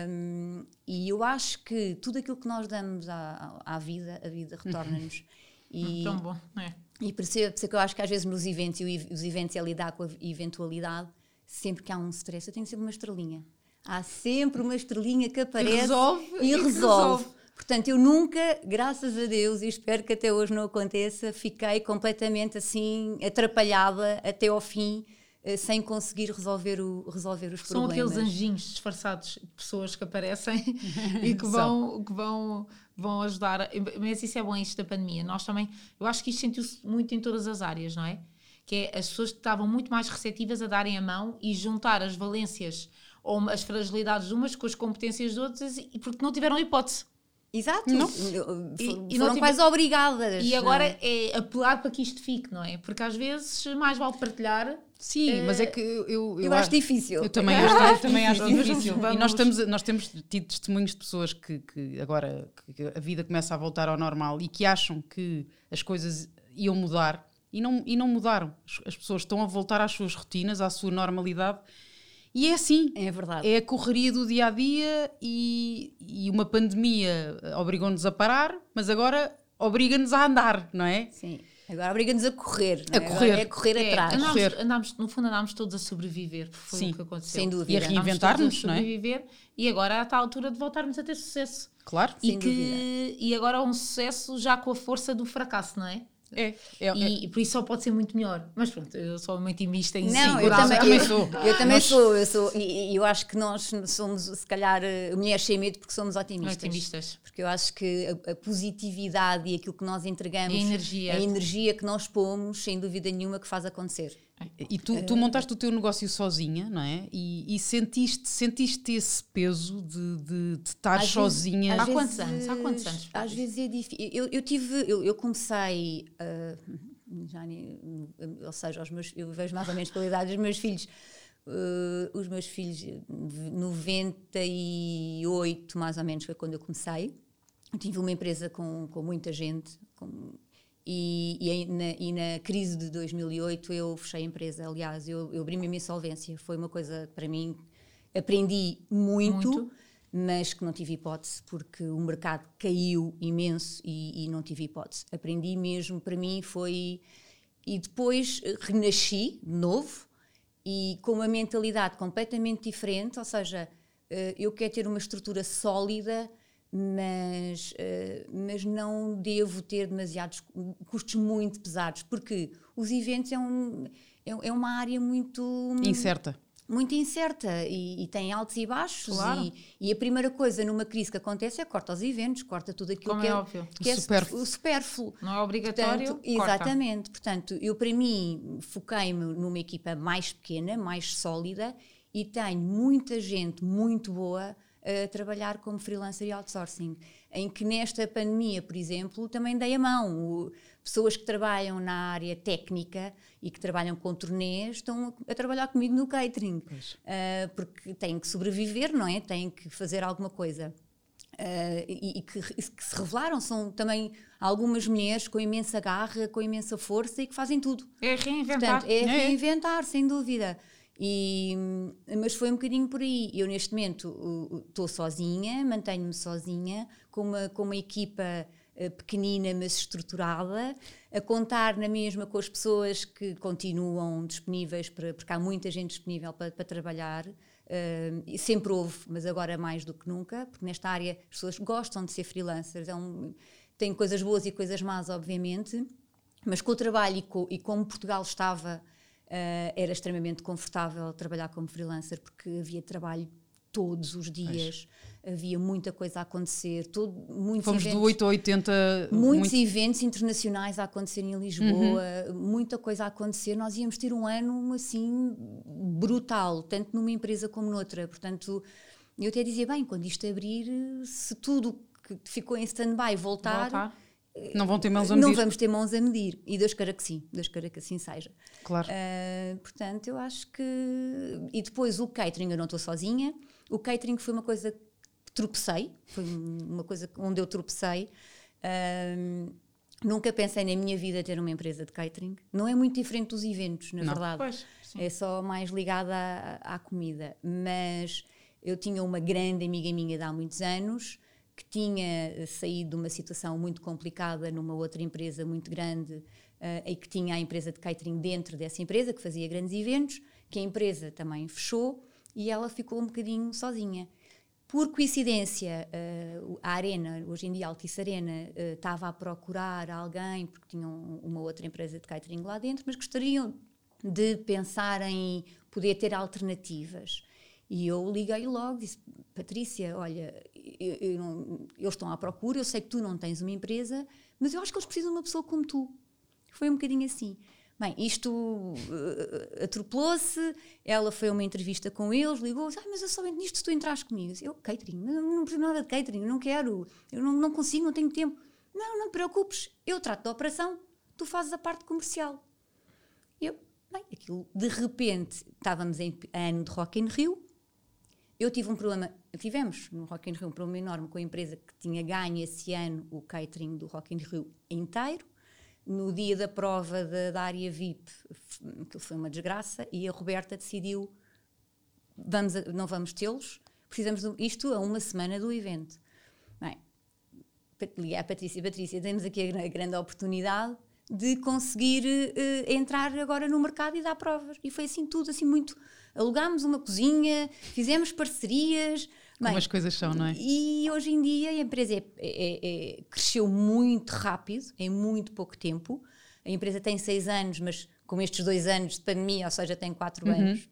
Speaker 3: Um, e eu acho que tudo aquilo que nós damos à, à vida, a vida retorna-nos.
Speaker 2: E, Tão bom, é.
Speaker 3: E por isso, por isso que eu acho que às vezes nos eventos, e os eventos é lidar com a eventualidade, sempre que há um stress, eu tenho sempre uma estrelinha. Há sempre uma estrelinha que aparece
Speaker 2: e resolve.
Speaker 3: E, e resolve. Portanto, eu nunca, graças a Deus, e espero que até hoje não aconteça, fiquei completamente assim atrapalhada até ao fim, eh, sem conseguir resolver, o, resolver os
Speaker 2: São
Speaker 3: problemas.
Speaker 2: São aqueles anjinhos disfarçados de pessoas que aparecem e que vão, que vão vão ajudar. Mas isso é bom, isto da pandemia. Nós também, eu acho que isto sentiu-se muito em todas as áreas, não é? Que é as pessoas que estavam muito mais receptivas a darem a mão e juntar as valências ou as fragilidades de umas com as competências de outras, porque não tiveram hipótese.
Speaker 3: Exato, não. E, e foram tive... quase obrigadas.
Speaker 2: E agora é? é apelar para que isto fique, não é? Porque às vezes mais vale partilhar
Speaker 1: Sim, é, mas é que eu, eu,
Speaker 3: eu acho difícil.
Speaker 1: Eu também, eu, eu também acho difícil. Vamos, E nós, estamos, nós temos tido testemunhos de pessoas que, que agora que a vida começa a voltar ao normal e que acham que as coisas iam mudar e não, e não mudaram. As pessoas estão a voltar às suas rotinas, à sua normalidade. E é assim.
Speaker 3: É verdade.
Speaker 1: É a correria do dia a dia e, e uma pandemia obrigou-nos a parar, mas agora obriga-nos a andar, não é?
Speaker 3: Sim. Agora obriga-nos a correr.
Speaker 1: A
Speaker 3: é?
Speaker 1: correr.
Speaker 3: é correr é, atrás.
Speaker 2: Andámos, correr. Andámos, no fundo, andámos todos a sobreviver. Foi Sim, o que aconteceu.
Speaker 3: Sem dúvida.
Speaker 1: E a reinventar-nos, não é?
Speaker 2: sobreviver. E agora está a altura de voltarmos a ter sucesso.
Speaker 1: Claro.
Speaker 2: E, sem que, dúvida. e agora um sucesso já com a força do fracasso, não é?
Speaker 1: É, é,
Speaker 2: e, é. por isso só pode ser muito melhor. Mas pronto, eu sou muito intimista em
Speaker 3: Não, eu também, também sou. Eu também sou, eu sou. E, e, eu acho que nós somos, se calhar, eh, mulheres sem medo porque somos otimistas.
Speaker 2: otimistas.
Speaker 3: Porque eu acho que a, a, positividade e aquilo que nós entregamos,
Speaker 2: a energia.
Speaker 3: a energia que nós pomos, sem dúvida nenhuma, que faz acontecer.
Speaker 1: E tu, tu, montaste o teu negócio sozinha, não é? E, e sentiste, sentiste esse peso de, de, de estar às sozinha.
Speaker 2: Vezes, há quantos anos? Há quantos anos?
Speaker 3: Às vezes é difícil. Eu, eu tive, eu, eu comecei, uh, já ou seja, os meus, eu vejo mais ou menos pela idade dos meus filhos. Uh, os meus filhos, 98 mais ou menos foi quando eu comecei. Eu tive uma empresa com, com muita gente, com e, e, na, e, na, crise de 2008 eu fechei a empresa. Aliás, eu, eu abri-me a minha insolvência. Foi uma coisa, para mim, aprendi muito, muito, mas que não tive hipótese, porque o mercado caiu imenso e, e, não tive hipótese. Aprendi mesmo, para mim foi. E depois renasci, de novo, e com uma mentalidade completamente diferente, ou seja, eh, eu quero ter uma estrutura sólida mas, uh, mas não devo ter demasiados custos muito pesados, porque os eventos é, um, é, é uma área muito
Speaker 1: incerta.
Speaker 3: muito incerta e, e, tem altos e baixos.
Speaker 2: Claro.
Speaker 3: E, e, a primeira coisa numa crise que acontece é corta os eventos, corta tudo aquilo
Speaker 2: Como
Speaker 3: que
Speaker 2: é,
Speaker 3: é,
Speaker 2: óbvio.
Speaker 3: que é
Speaker 1: Supérfluo.
Speaker 3: o supérfluo.
Speaker 2: Não é obrigatório.
Speaker 3: Portanto, exatamente. Portanto, eu para mim foquei-me numa equipa mais pequena, mais sólida e tenho muita gente muito boa a trabalhar como freelancer e outsourcing. Em que nesta pandemia, por exemplo, também dei a mão. O, pessoas que trabalham na área técnica e que trabalham com turnês estão a trabalhar comigo no catering. Uh, porque têm que sobreviver, não é? Têm que fazer alguma coisa. Uh, e, e que, que, se revelaram são também algumas mulheres com imensa garra, com imensa força e que fazem tudo.
Speaker 2: É reinventar.
Speaker 3: Portanto, é, é. reinventar, sem dúvida. E, mas foi um bocadinho por aí. Eu, neste momento, estou sozinha, mantenho-me sozinha, com uma, com uma equipa uh, pequenina, mas estruturada, a contar na mesma com as pessoas que continuam disponíveis, para, porque há muita gente disponível para, para trabalhar. Uh, sempre houve, mas agora mais do que nunca, porque nesta área as pessoas gostam de ser freelancers. É um, tem coisas boas e coisas más, obviamente, mas com o trabalho e, com, e como Portugal estava Uh, era extremamente confortável trabalhar como freelancer porque havia trabalho todos os dias, havia muita coisa a acontecer, todo, muitos
Speaker 1: Fomos
Speaker 3: eventos,
Speaker 1: do 8 a 80.
Speaker 3: Muitos muito... eventos internacionais a acontecer em Lisboa, uhum. muita coisa a acontecer. Nós íamos ter um ano assim brutal, tanto numa empresa como noutra. Portanto, eu até dizia, bem, quando isto abrir, se tudo que ficou em stand-by voltar, voltar
Speaker 1: não vão ter mãos a medir.
Speaker 3: Não vamos ter mãos a medir. E Deus queira que sim, Deus queira que assim seja.
Speaker 1: Claro.
Speaker 3: Uh, portanto, eu acho que. E depois o catering, eu não estou sozinha. O catering foi uma coisa que tropecei, foi uma coisa onde eu tropecei. Uh, nunca pensei na minha vida ter uma empresa de catering. Não é muito diferente dos eventos, na
Speaker 1: não.
Speaker 3: verdade.
Speaker 2: Pois,
Speaker 3: é só mais ligada à, à comida. Mas eu tinha uma grande amiga minha de há muitos anos que tinha saído de uma situação muito complicada numa outra empresa muito grande uh, e que tinha a empresa de catering dentro dessa empresa, que fazia grandes eventos, que a empresa também fechou e ela ficou um bocadinho sozinha. Por coincidência, uh, a Arena, hoje em dia a Altice Arena, uh, estava a procurar alguém, porque tinham uma outra empresa de catering lá dentro, mas gostariam de pensar em poder ter alternativas. E eu liguei logo, disse: Patrícia, olha, eu, eu não, eles estão à procura, eu sei que tu não tens uma empresa, mas eu acho que eles precisam de uma pessoa como tu. Foi um bocadinho assim. Bem, isto uh, atropelou-se, ela foi a uma entrevista com eles, ligou, ah, mas eu só entro nisto se tu entras comigo. Eu, catering, não, não preciso nada de catering, não quero, eu não, não consigo, não tenho tempo. Não, não te preocupes, eu trato da operação, tu fazes a parte comercial. Eu, bem, aquilo, de repente, estávamos em ano de Rock in Rio, eu tive um problema, tivemos no Rock in Rio um problema enorme com a empresa que tinha ganho esse ano o catering do Rock in Rio inteiro. No dia da prova da, da área VIP, que foi uma desgraça, e a Roberta decidiu: vamos a, não vamos tê-los, precisamos de isto a uma semana do evento. Bem, liguei à Patrícia: Patrícia, temos aqui a grande oportunidade de conseguir uh, entrar agora no mercado e dar provas. E foi assim tudo, assim muito alugámos uma cozinha, fizemos parcerias.
Speaker 1: Como Bem, as coisas são, não é?
Speaker 3: E hoje em dia a empresa é, é, é, cresceu muito rápido, em muito pouco tempo. A empresa tem seis anos, mas com estes dois anos de pandemia, ou seja, tem quatro uhum. anos.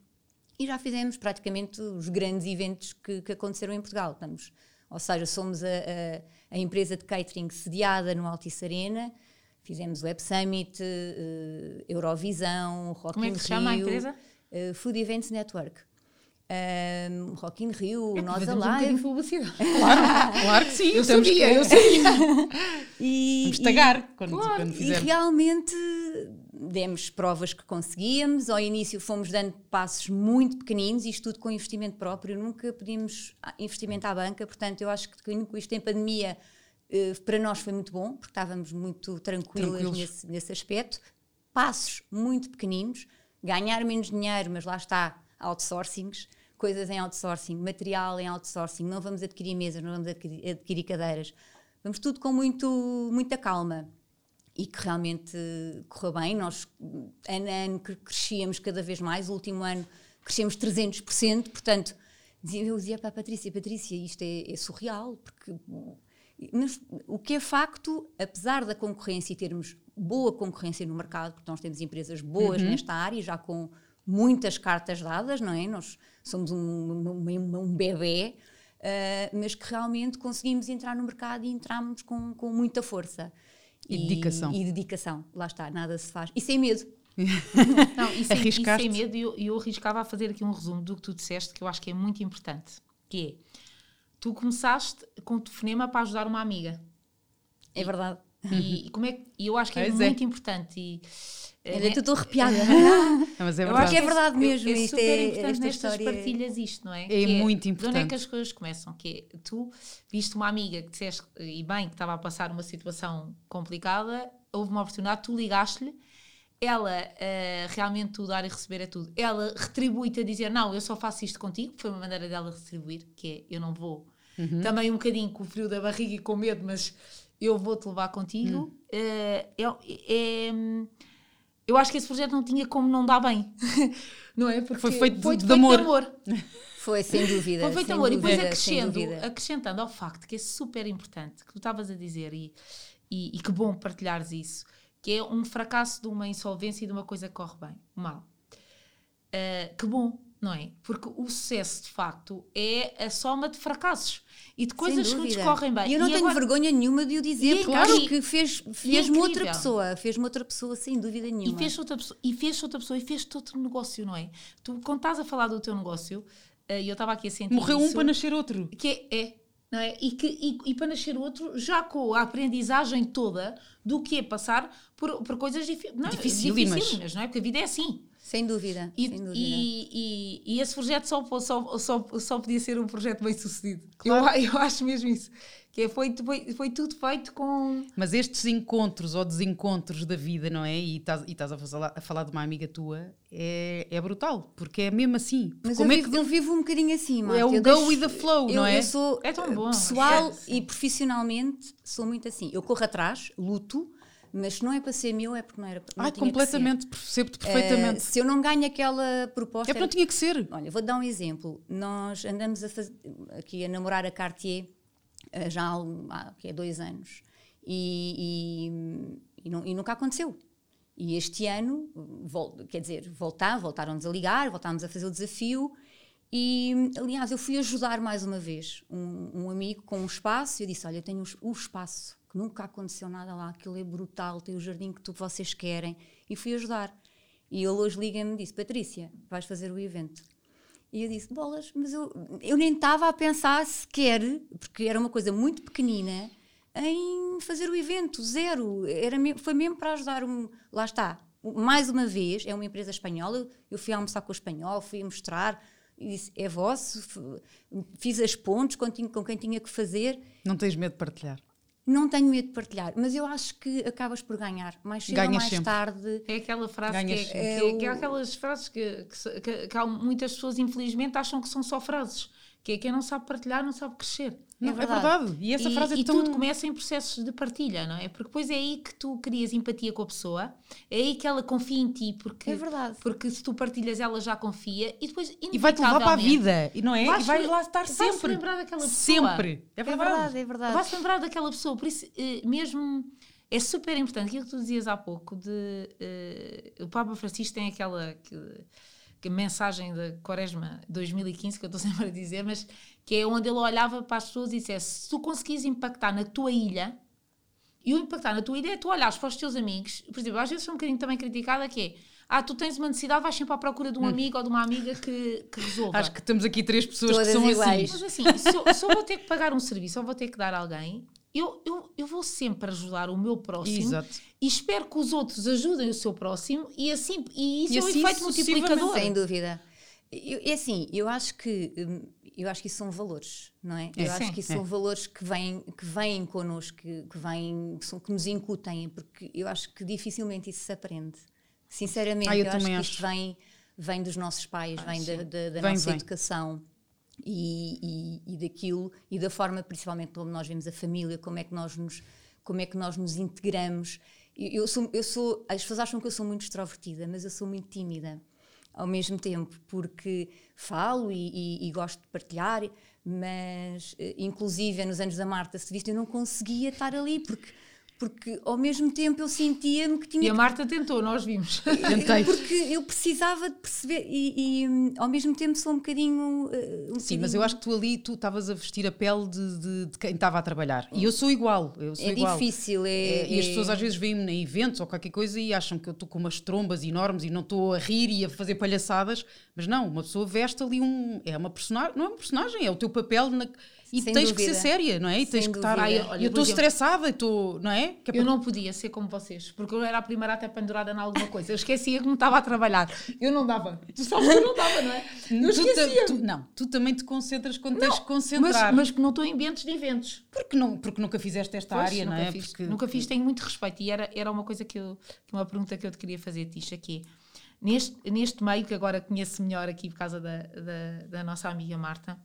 Speaker 3: E já fizemos praticamente os grandes eventos que, que aconteceram em Portugal. Estamos, ou seja, somos a, a, a, empresa de catering sediada no Altice Arena. Fizemos Web Summit, uh, Eurovisão, Rock
Speaker 2: Como é que se chama a empresa?
Speaker 3: Uh, Food Events Network. Um, Rock in Rio,
Speaker 1: é,
Speaker 3: Nós
Speaker 1: Alive. Um publicidade. Claro, claro que sim. Eu sabia, eu sabia.
Speaker 3: e,
Speaker 1: Vamos tagar quando,
Speaker 3: claro,
Speaker 1: quando
Speaker 3: E realmente demos provas que conseguíamos. Ao início fomos dando passos muito pequeninos, isto tudo com investimento próprio. Nunca pedimos investimento à banca, portanto, eu acho que com isto em pandemia uh, para nós foi muito bom, porque estávamos muito tranquilas nesse, nesse aspecto. Passos muito pequeninos ganhar menos dinheiro, mas lá está, outsourcings, coisas em outsourcing, material em outsourcing, não vamos adquirir mesas, não vamos adquirir, cadeiras. Vamos tudo com muito, muita calma. E que realmente correu bem. Nós, ano a ano, crescíamos cada vez mais. O último ano crescemos 300%. Portanto, eu dizia para a Patrícia: Patrícia, isto é, é surreal, porque mas, o que é facto, apesar da concorrência e termos boa concorrência no mercado, porque nós temos empresas boas uhum. nesta área, já com, muitas cartas dadas, não é? Nós somos um, um, um bebê, uh, mas que realmente conseguimos entrar no mercado e entramos com, com muita força.
Speaker 1: E, e dedicação.
Speaker 3: E dedicação, lá está, nada se faz. E sem medo.
Speaker 2: Não, e sem, e sem medo, eu, eu arriscava a fazer aqui um resumo do que tu disseste, que eu acho que é muito importante, que é, tu começaste com o telefonema para ajudar uma amiga.
Speaker 3: É verdade.
Speaker 2: E, e como é que, eu acho que é, é muito importante. E,
Speaker 3: é, eu estou arrepiada.
Speaker 1: mas é
Speaker 3: eu acho que é verdade mesmo.
Speaker 2: É,
Speaker 3: é
Speaker 2: super é, importante nestas partilhas isto, não é?
Speaker 1: É, que muito importante.
Speaker 2: De onde é que as coisas começam? Que é, tu viste uma amiga que disseste, e bem, que estava a passar uma situação complicada, houve uma oportunidade, tu ligaste-lhe, ela uh, realmente tu dar e receber é tudo. Ela retribui-te a dizer, não, eu só faço isto contigo, foi uma maneira dela retribuir, que é, eu não vou. Uhum. Também um bocadinho com o frio da barriga e com medo, mas eu vou-te levar contigo. Uhum. Uh, é, é eu acho que esse projeto não tinha como não dar bem, não é?
Speaker 1: Porque foi feito, foi de, de, amor. de, amor.
Speaker 3: Foi, sem dúvida.
Speaker 2: Foi feito
Speaker 3: de
Speaker 2: amor.
Speaker 3: Dúvida,
Speaker 2: e depois acrescendo, acrescentando ao facto que é super importante, que tu estavas a dizer, e, e, e, que bom partilhares isso, que é um fracasso de uma insolvência e de uma coisa que corre bem, mal. Uh, que bom, não é? Porque o sucesso, de facto, é a soma de fracassos e de coisas que nos correm bem.
Speaker 3: E eu não e tenho agora... vergonha nenhuma de o dizer, é porque acho que fez, fez-me outra pessoa, fez-me outra pessoa, sem dúvida nenhuma.
Speaker 2: E fez outra pessoa, e fez outra pessoa, e fez-te outro negócio, não é? Tu, quando estás a falar do teu negócio, eh, e eu estava aqui a sentir.
Speaker 1: Morreu
Speaker 2: isso,
Speaker 1: um para nascer outro.
Speaker 2: Que é, é não é? E, que, e, e, para nascer outro, já com a aprendizagem toda do que é passar por, por coisas não, dificílimas, não é? Porque a vida é assim.
Speaker 3: Sem dúvida.
Speaker 2: E,
Speaker 3: sem dúvida.
Speaker 2: E, e, e, esse projeto só, só, só, só podia ser um projeto bem sucedido. Claro. Eu, eu acho mesmo isso. Que é, foi, foi, foi tudo feito com.
Speaker 1: Mas estes encontros ou desencontros da vida, não é? E estás, e estás a, falar, a falar de uma amiga tua, é, é brutal, porque é mesmo assim.
Speaker 3: Mas Como eu, é vivo, que... eu vivo um bocadinho assim, Marta.
Speaker 1: É o
Speaker 3: eu
Speaker 1: go deixo, with the flow,
Speaker 3: eu,
Speaker 1: não é?
Speaker 3: Eu sou
Speaker 2: é tão bom.
Speaker 3: pessoal é, e profissionalmente sou muito assim. Eu corro atrás, luto, mas se não é para ser meu, é porque não era não
Speaker 1: Ah, completamente, percebo-te perfeitamente. Uh,
Speaker 3: se eu não ganho aquela proposta.
Speaker 1: É porque não tinha que ser.
Speaker 3: Olha, vou dar um exemplo. Nós andamos a fazer, aqui a namorar a Cartier uh, já há, há dois anos e, e, e, não, e, nunca aconteceu. E este ano, vol, quer dizer, voltar, voltaram-nos a ligar, voltámos a fazer o desafio. E, aliás, eu fui ajudar mais uma vez um, um amigo com um espaço. E eu disse: Olha, eu tenho o espaço nunca aconteceu nada lá, aquilo é brutal, tem o jardim que tu, vocês querem. E fui ajudar. E ele hoje liga-me e disse: Patrícia, vais fazer o evento. E eu disse: Bolas, mas eu, eu nem estava a pensar sequer, porque era uma coisa muito pequenina, em fazer o evento, zero. Era, foi mesmo para ajudar. Um, lá está. Mais uma vez, é uma empresa espanhola. Eu fui almoçar com o espanhol, fui mostrar. E disse: É vosso. Fiz as pontes com quem tinha que fazer.
Speaker 1: Não tens medo de partilhar?
Speaker 3: Não tenho medo de partilhar, mas eu acho que acabas por ganhar. Mais cedo ou mais sempre. tarde.
Speaker 2: É aquela frase que, é, que, é, que é aquelas frases que, que, que, há muitas pessoas, infelizmente, acham que são só frases. Que é quem não sabe partilhar não sabe crescer.
Speaker 1: Não, é, verdade. é verdade. E essa
Speaker 2: e,
Speaker 1: frase é
Speaker 2: e
Speaker 1: tão...
Speaker 2: tudo começa em processos de partilha, não é? Porque depois é aí que tu crias empatia com a pessoa, é aí que ela confia em ti, porque,
Speaker 3: é verdade.
Speaker 2: porque se tu partilhas, ela já confia e depois
Speaker 1: E vai-te levar para a vida, e não é?
Speaker 2: Vais,
Speaker 1: e vai lá estar sempre.
Speaker 2: Vai-se lembrar daquela pessoa.
Speaker 1: Sempre.
Speaker 3: É, é verdade. É verdade, é verdade.
Speaker 2: Vai-se lembrar daquela pessoa, por isso, eh, mesmo. É super importante aquilo que tu dizias há pouco de uh, o Papa Francisco tem aquela que, que mensagem da Quaresma 2015 que eu estou sempre a dizer, mas que é onde ele olhava para as pessoas e dissesse: se tu conseguires impactar na tua ilha, e o impactar na tua ilha é tu olhares para os teus amigos, por exemplo, às vezes sou um bocadinho também criticada que é ah, tu tens uma necessidade, vais sempre à procura de um hum. amigo ou de uma amiga que, que resolva.
Speaker 1: Acho que temos aqui três pessoas Todas que são assim. iguais.
Speaker 2: assim. Mas assim, se eu, se eu, vou ter que pagar um serviço ou vou ter que dar a alguém, eu, eu, eu vou sempre ajudar o meu próximo
Speaker 1: Exato.
Speaker 2: E espero que os outros ajudem o seu próximo e assim e isso e é um assim efeito multiplicador.
Speaker 3: Sem dúvida. É assim, eu acho que hum, eu acho que isso são valores, não é? é eu sim, acho que isso é. são valores que vêm, que vêm connosco, que, que, vêm, que, são, que nos incutem, porque eu acho que dificilmente isso se aprende. Sinceramente, ah, eu, eu acho que acho. isto vem, vem dos nossos pais, ah, vem da, da, da vem, nossa vem. educação e, e, e, daquilo, e da forma principalmente como nós vemos a família, como é que nós nos, como é que nós nos integramos. Eu, sou, eu sou, as pessoas acham que eu sou muito extrovertida, mas eu sou muito tímida ao mesmo tempo, porque falo e, e, e gosto de partilhar, mas eh, inclusive nos anos da Marta se viste eu não conseguia estar ali porque porque ao mesmo tempo eu sentia-me que tinha.
Speaker 2: E a Marta tentou, nós vimos.
Speaker 1: Tentei.
Speaker 3: Porque eu precisava de perceber e, e, ao mesmo tempo sou um bocadinho. uh, um
Speaker 1: Sim, mas
Speaker 3: bocadinho-
Speaker 1: eu acho que tu ali tu estavas a vestir a pele de, de- de quem estava a trabalhar. E eu sou igual. Eu sou
Speaker 3: É
Speaker 1: igual.
Speaker 3: difícil, é-
Speaker 1: É, e as
Speaker 3: é-
Speaker 1: pessoas às vezes veem-me em eventos ou qualquer coisa e acham que eu estou com umas trombas enormes e não estou a rir e a fazer palhaçadas. Mas não, uma pessoa veste ali um. É uma personagem, não é uma personagem, é o teu papel na- e
Speaker 3: Sem
Speaker 1: tens que
Speaker 3: dúvida.
Speaker 1: ser séria, não é? E tens
Speaker 3: Sem
Speaker 1: que estar.
Speaker 3: dúvida.
Speaker 2: Olha,
Speaker 1: eu estou estressada e estou. Não é? Que é
Speaker 2: Eu
Speaker 1: para-
Speaker 2: não podia ser como vocês, porque eu era a primeira até pendurada em alguma coisa. Eu esquecia que não estava a trabalhar. Eu não dava. Tu sabes que eu não dava, não é? Eu esquecia.
Speaker 1: tu- não, tu também te concentras quando tens que concentrar.
Speaker 2: mas que não estou em eventos de eventos.
Speaker 1: Porque, não, porque nunca fizeste esta
Speaker 2: Pois,
Speaker 1: área,
Speaker 2: nunca
Speaker 1: não é?
Speaker 2: Fiz,
Speaker 1: Porque-
Speaker 2: Nunca fiz, tenho muito respeito. E era, era uma coisa que eu. que Uma pergunta que eu te queria fazer, Tisha, que é, neste, neste meio, que agora conheço melhor aqui por causa da, da, da nossa amiga Marta,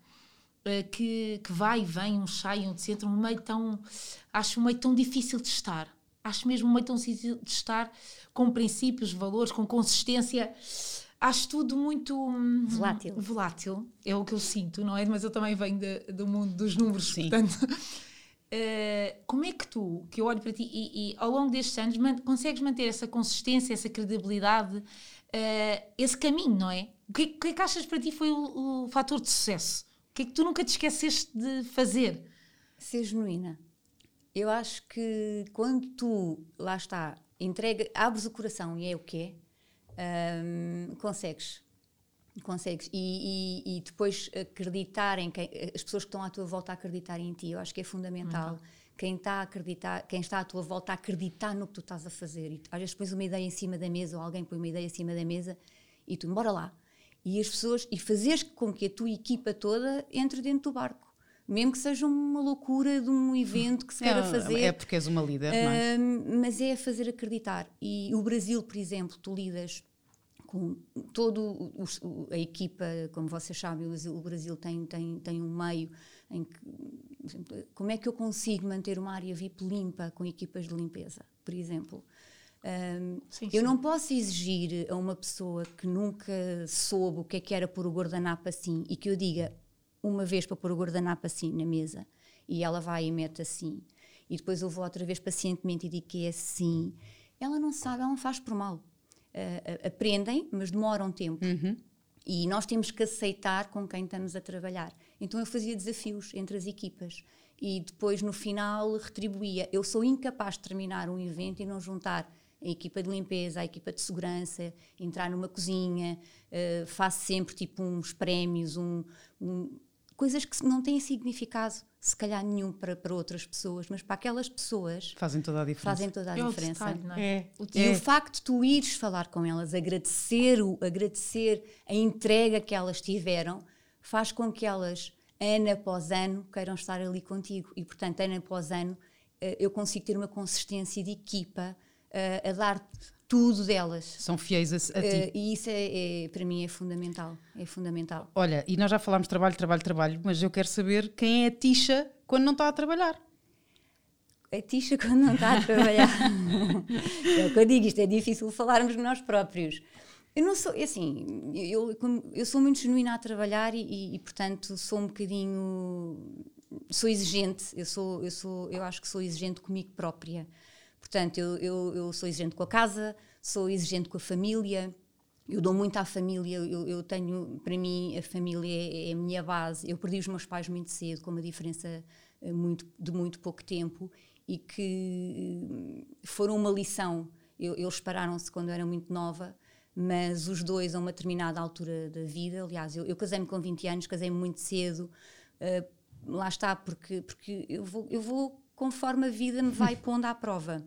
Speaker 2: que, que vai e vem, um sai, um centro, um meio tão. Acho um meio tão difícil de estar. Acho mesmo um meio tão difícil de estar com princípios, valores, com consistência. Acho tudo muito hum,
Speaker 3: Volátil.
Speaker 2: volátil, é o que eu sinto, não é? Mas eu também venho de- do mundo dos números,
Speaker 1: Sim.
Speaker 2: portanto. Uh, como é que tu, que eu olho para ti e, e ao longo destes anos man- consegues manter essa consistência, essa credibilidade, uh, esse caminho, não é? O que, que é que achas para ti foi o, o fator de sucesso? O que é que tu nunca te esqueceste de fazer?
Speaker 3: ser genuína. Eu acho que quando tu, lá está, entrega, abres o coração e é o que é, hum, consegues. Consegues. E, e- e depois acreditar em quem, as pessoas que estão à tua volta a acreditarem em ti, eu acho que é fundamental. Quem está a acreditar, quem está à tua volta a acreditar no que tu estás a fazer. E às vezes pões uma ideia em cima da mesa ou alguém põe uma ideia em cima da mesa e tu, bora lá. E as pessoas, e fazeres com que a tua equipa toda entre dentro do barco. Mesmo que seja uma loucura de um evento que se queira
Speaker 1: é,
Speaker 3: fazer.
Speaker 1: é porque és uma líder, não é?
Speaker 3: Mas é fazer acreditar. E o Brasil, por exemplo, tu lidas com toda a equipa, como vocês sabem, o Brasil, tem, tem, tem um meio em que. exemplo, Como é que eu consigo manter uma área VIP limpa com equipas de limpeza, por exemplo? Hum,
Speaker 2: Sim,
Speaker 3: eu
Speaker 2: sim.
Speaker 3: não posso exigir a uma pessoa que nunca soube o que é que era pôr o guardanapo assim e que eu diga uma vez para pôr o guardanapo assim na mesa e ela vai e mete assim e depois eu vou outra vez pacientemente e digo que é assim. Ela não sabe, ela não faz por mal. Ah, aprendem, mas demoram tempo. E nós temos que aceitar com quem estamos a trabalhar. Então eu fazia desafios entre as equipas e depois no final retribuía. Eu sou incapaz de terminar um evento e não juntar a equipa de limpeza, a equipa de segurança, entrar numa cozinha, eh, faço sempre tipo uns prémios, um, um- coisas que não têm significado, se calhar nenhum para, para outras pessoas, mas para aquelas pessoas
Speaker 1: Fazem toda a diferença.
Speaker 3: fazem toda a
Speaker 2: é o
Speaker 3: diferença.
Speaker 2: detalhe, não é?
Speaker 1: É.
Speaker 2: O
Speaker 3: E o facto de tu ires falar com elas, agradecer, o, agradecer a entrega que elas tiveram, faz com que elas, ano após ano, queiram estar ali contigo. E, portanto, ano após ano, eh, eu consigo ter uma consistência de equipa a dar tudo delas.
Speaker 1: São fiéis a, a ti.
Speaker 3: Eh, e isso, é, é- para mim, é fundamental. É fundamental.
Speaker 1: Olha, e nós já falámos trabalho, trabalho, trabalho, mas eu quero saber quem é a Tisha quando não está a trabalhar.
Speaker 3: A Tisha, quando não está a trabalhar. é o que eu digo, isto é difícil falarmos nós próprios. Eu não sou, é assim, eu, eu sou muito genuína a trabalhar e, e, e, portanto, sou um bocadinho. Sou exigente, eu, sou, eu, sou, eu acho que sou exigente comigo própria. Portanto, eu, eu, eu sou exigente com a casa, sou exigente com a família, eu dou muito à família, eu, eu tenho, para mim, a família é, é a minha base. Eu perdi os meus pais muito cedo, com uma diferença eh, muito, de muito pouco tempo, e que eh, foram uma lição. Eles pararam-se quando eu era muito nova, mas os dois, a uma determinada altura da vida, aliás, eu, casei-me com 20 anos, casei-me muito cedo, eh, lá está, porque, porque eu, vou, eu vou conforme a vida me vai pondo à prova.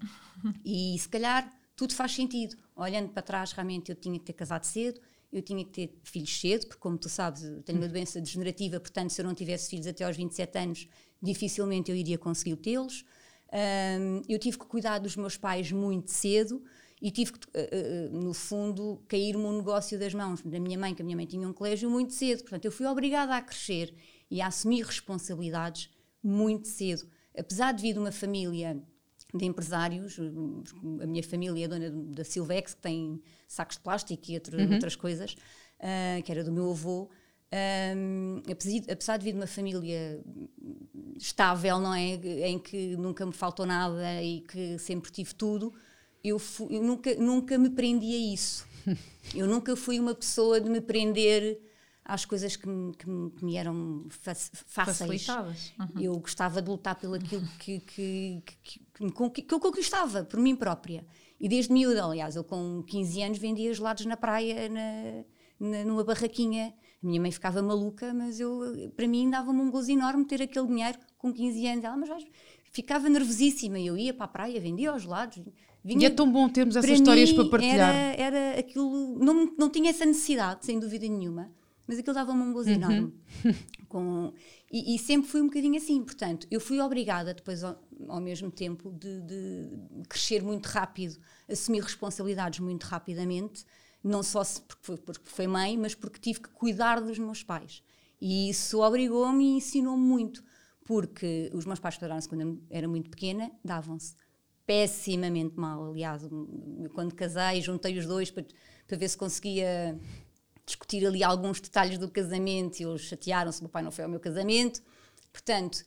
Speaker 3: E se calhar tudo faz sentido. Olhando para trás, realmente eu tinha que ter casado cedo, eu tinha que ter filhos cedo, porque, como tu sabes, eu tenho uma doença degenerativa, portanto, se eu não tivesse filhos até aos 27 anos, dificilmente eu iria conseguir tê-los. Ahm, eu tive que cuidar dos meus pais muito cedo e tive que, eh, eh, no fundo, cair-me um negócio das mãos da minha mãe, que a minha mãe tinha um colégio muito cedo. Portanto, eu fui obrigada a crescer e a assumir responsabilidades muito cedo. Apesar de vir de uma família de empresários, a minha família é dona da Silvex, que tem sacos de plástico e outra- outras coisas, ah, que era do meu avô, Um, apesar de vir de uma família estável, não é? Em que nunca me faltou nada e que sempre tive tudo, eu, fui, eu nunca, nunca me prendi a isso. Eu nunca fui uma pessoa de me prender às coisas que me, que me, que me eram fáceis. Uhum. Eu gostava de lutar pelo aquilo que, que, que, que, eu conquistava por mim própria. E desde miúda, aliás, eu com 15 anos vendia gelados na praia, na, na, numa barraquinha. A minha mãe ficava maluca, mas eu, para mim dava-me um gozo enorme ter aquele dinheiro com 15 anos. Ela, mas vais, ficava nervosíssima. Eu ia para a praia, vendia os gelados.
Speaker 1: Vinha, e é tão bom termos essas histórias para partilhar.
Speaker 3: Era, era aquilo, não, não tinha essa necessidade, sem dúvida nenhuma mas aquilo dava-me um gozo uhum. enorme. Com, e, e, sempre fui um bocadinho assim, portanto, eu fui obrigada depois, ao, ao mesmo tempo, de, de, crescer muito rápido, assumir responsabilidades muito rapidamente, não só porque foi, porque foi mãe, mas porque tive que cuidar dos meus pais. E isso obrigou-me e ensinou-me muito, porque os meus pais separaram-se quando eu era muito pequena, davam-se pessimamente mal. Aliás, quando casei, juntei os dois para, para ver se conseguia discutir ali alguns detalhes do casamento e eles chatearam-se, o meu pai não foi ao meu casamento. Portanto,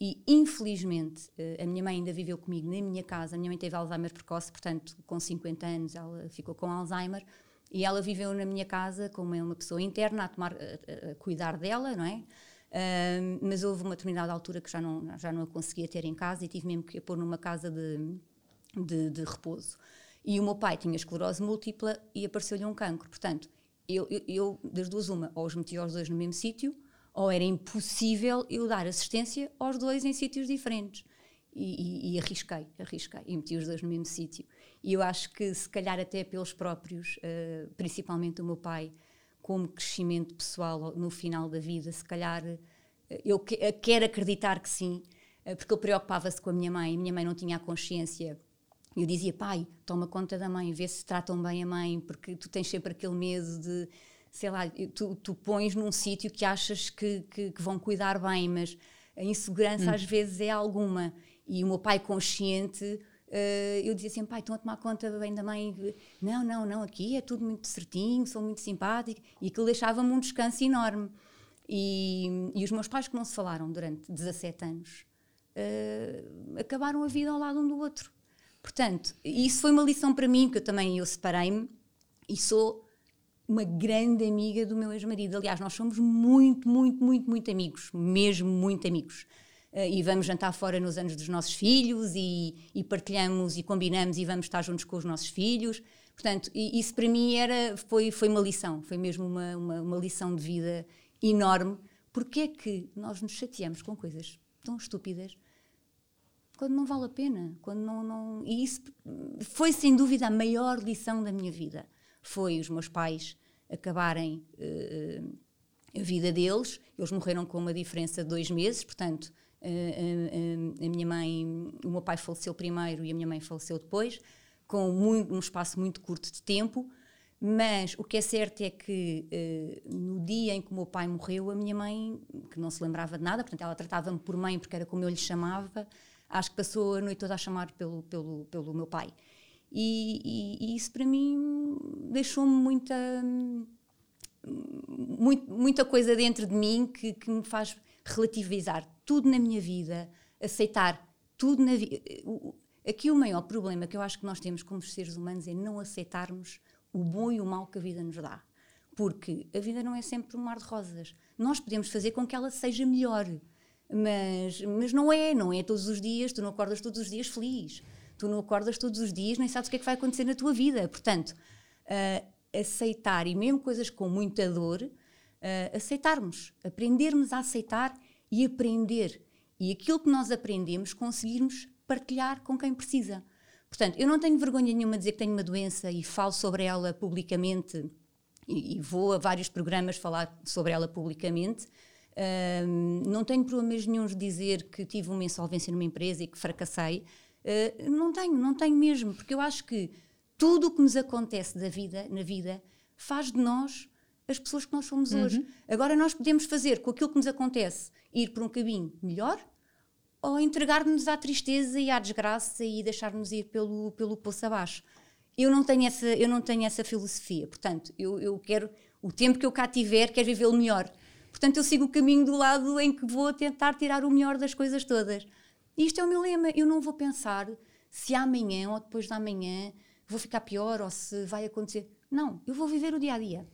Speaker 3: e infelizmente eh, a minha mãe ainda viveu comigo na minha casa. A minha mãe teve Alzheimer precoce, portanto, com 50 anos ela ficou com Alzheimer. E ela viveu na minha casa como uma pessoa interna a, tomar, a, cuidar dela, não é? Mas houve uma determinada altura que já não, já não a conseguia ter em casa e tive mesmo que a pôr numa casa de, de, de repouso. E o meu pai tinha esclerose múltipla e apareceu-lhe um cancro. Portanto, eu, eu, das duas, uma, ou os meti aos dois no mesmo sítio, ou era impossível eu dar assistência aos dois em sítios diferentes. E, e, e, arrisquei, arrisquei, e meti os dois no mesmo sítio. E eu acho que, se calhar, até pelos próprios, uh, principalmente o meu pai, como crescimento pessoal no final da vida, se calhar, uh, eu que, uh, quero acreditar que sim, porque ele preocupava-se com a minha mãe, a minha mãe não tinha a consciência e eu dizia, pai, toma conta da mãe, vê se tratam bem a mãe, porque tu tens sempre aquele medo de, sei lá, tu, tu pões num sítio que achas que, que, que, vão cuidar bem, mas a insegurança hum. às vezes é alguma. E o meu pai consciente, uh, eu dizia assim, pai, estão a tomar conta bem da mãe? Não, não, não, aqui é tudo muito certinho, sou muito simpático. E aquilo deixava-me um descanso enorme. E, e os meus pais que não se falaram durante 17 anos, uh, acabaram a vida ao lado um do outro. Portanto, isso foi uma lição para mim, porque eu também eu separei-me e sou uma grande amiga do meu ex-marido. Aliás, nós somos muito, muito, muito, muito amigos, mesmo muito amigos. Uh, e vamos jantar fora nos anos dos nossos filhos e, e, partilhamos e combinamos e vamos estar juntos com os nossos filhos. Portanto, isso para mim era, foi, foi uma lição, foi mesmo uma, uma, uma lição de vida enorme. Porque é que nós nos chateamos com coisas tão estúpidas quando não vale a pena, quando não, não... E isso foi sem dúvida a maior lição da minha vida. Foi os meus pais acabarem uh, a vida deles, eles morreram com uma diferença de dois meses, portanto, uh, uh, a minha mãe, o meu pai faleceu primeiro e a minha mãe faleceu depois, com muito, um espaço muito curto de tempo, mas o que é certo é que no dia em que o meu pai morreu, a minha mãe, que não se lembrava de nada, portanto ela tratava-me por mãe porque era como eu lhe chamava, acho que passou a noite toda a chamar pelo, pelo, pelo meu pai. E, e, e isso para mim deixou-me muita, muito, muita coisa dentro de mim que, que me faz relativizar tudo na minha vida, aceitar tudo na vida. Aqui o maior problema que eu acho que nós temos como seres humanos é não aceitarmos o bom e o mau que a vida nos dá. Porque a vida não é sempre um mar de rosas. Nós podemos fazer com que ela seja melhor mas, mas não é, não é todos os dias, tu não acordas todos os dias feliz, tu não acordas todos os dias, nem sabes o que é que vai acontecer na tua vida. Portanto, uh, aceitar, e mesmo coisas com muita dor, uh, aceitarmos, aprendermos a aceitar e aprender. E aquilo que nós aprendemos, conseguirmos partilhar com quem precisa. Portanto, eu não tenho vergonha nenhuma de dizer que tenho uma doença e falo sobre ela publicamente e, e vou a vários programas falar sobre ela publicamente não tenho problemas nenhum de dizer que tive uma insolvência numa empresa e que fracassei. Uh, não tenho, não tenho mesmo, porque eu acho que tudo o que nos acontece da vida, na vida faz de nós as pessoas que nós somos uhum. hoje. Agora nós podemos fazer com aquilo que nos acontece ir por um caminho melhor ou entregar-nos à tristeza e à desgraça e deixar-nos ir pelo, pelo poço abaixo. Eu não tenho essa, eu não tenho essa filosofia. Portanto, eu, eu quero, o tempo que eu cá tiver, quero vivê-lo melhor. Portanto, eu sigo o caminho do lado em que vou tentar tirar o melhor das coisas todas. E isto é o meu lema. Eu não vou pensar se amanhã ou depois de amanhã vou ficar pior ou se vai acontecer. Não, eu vou viver o dia a dia.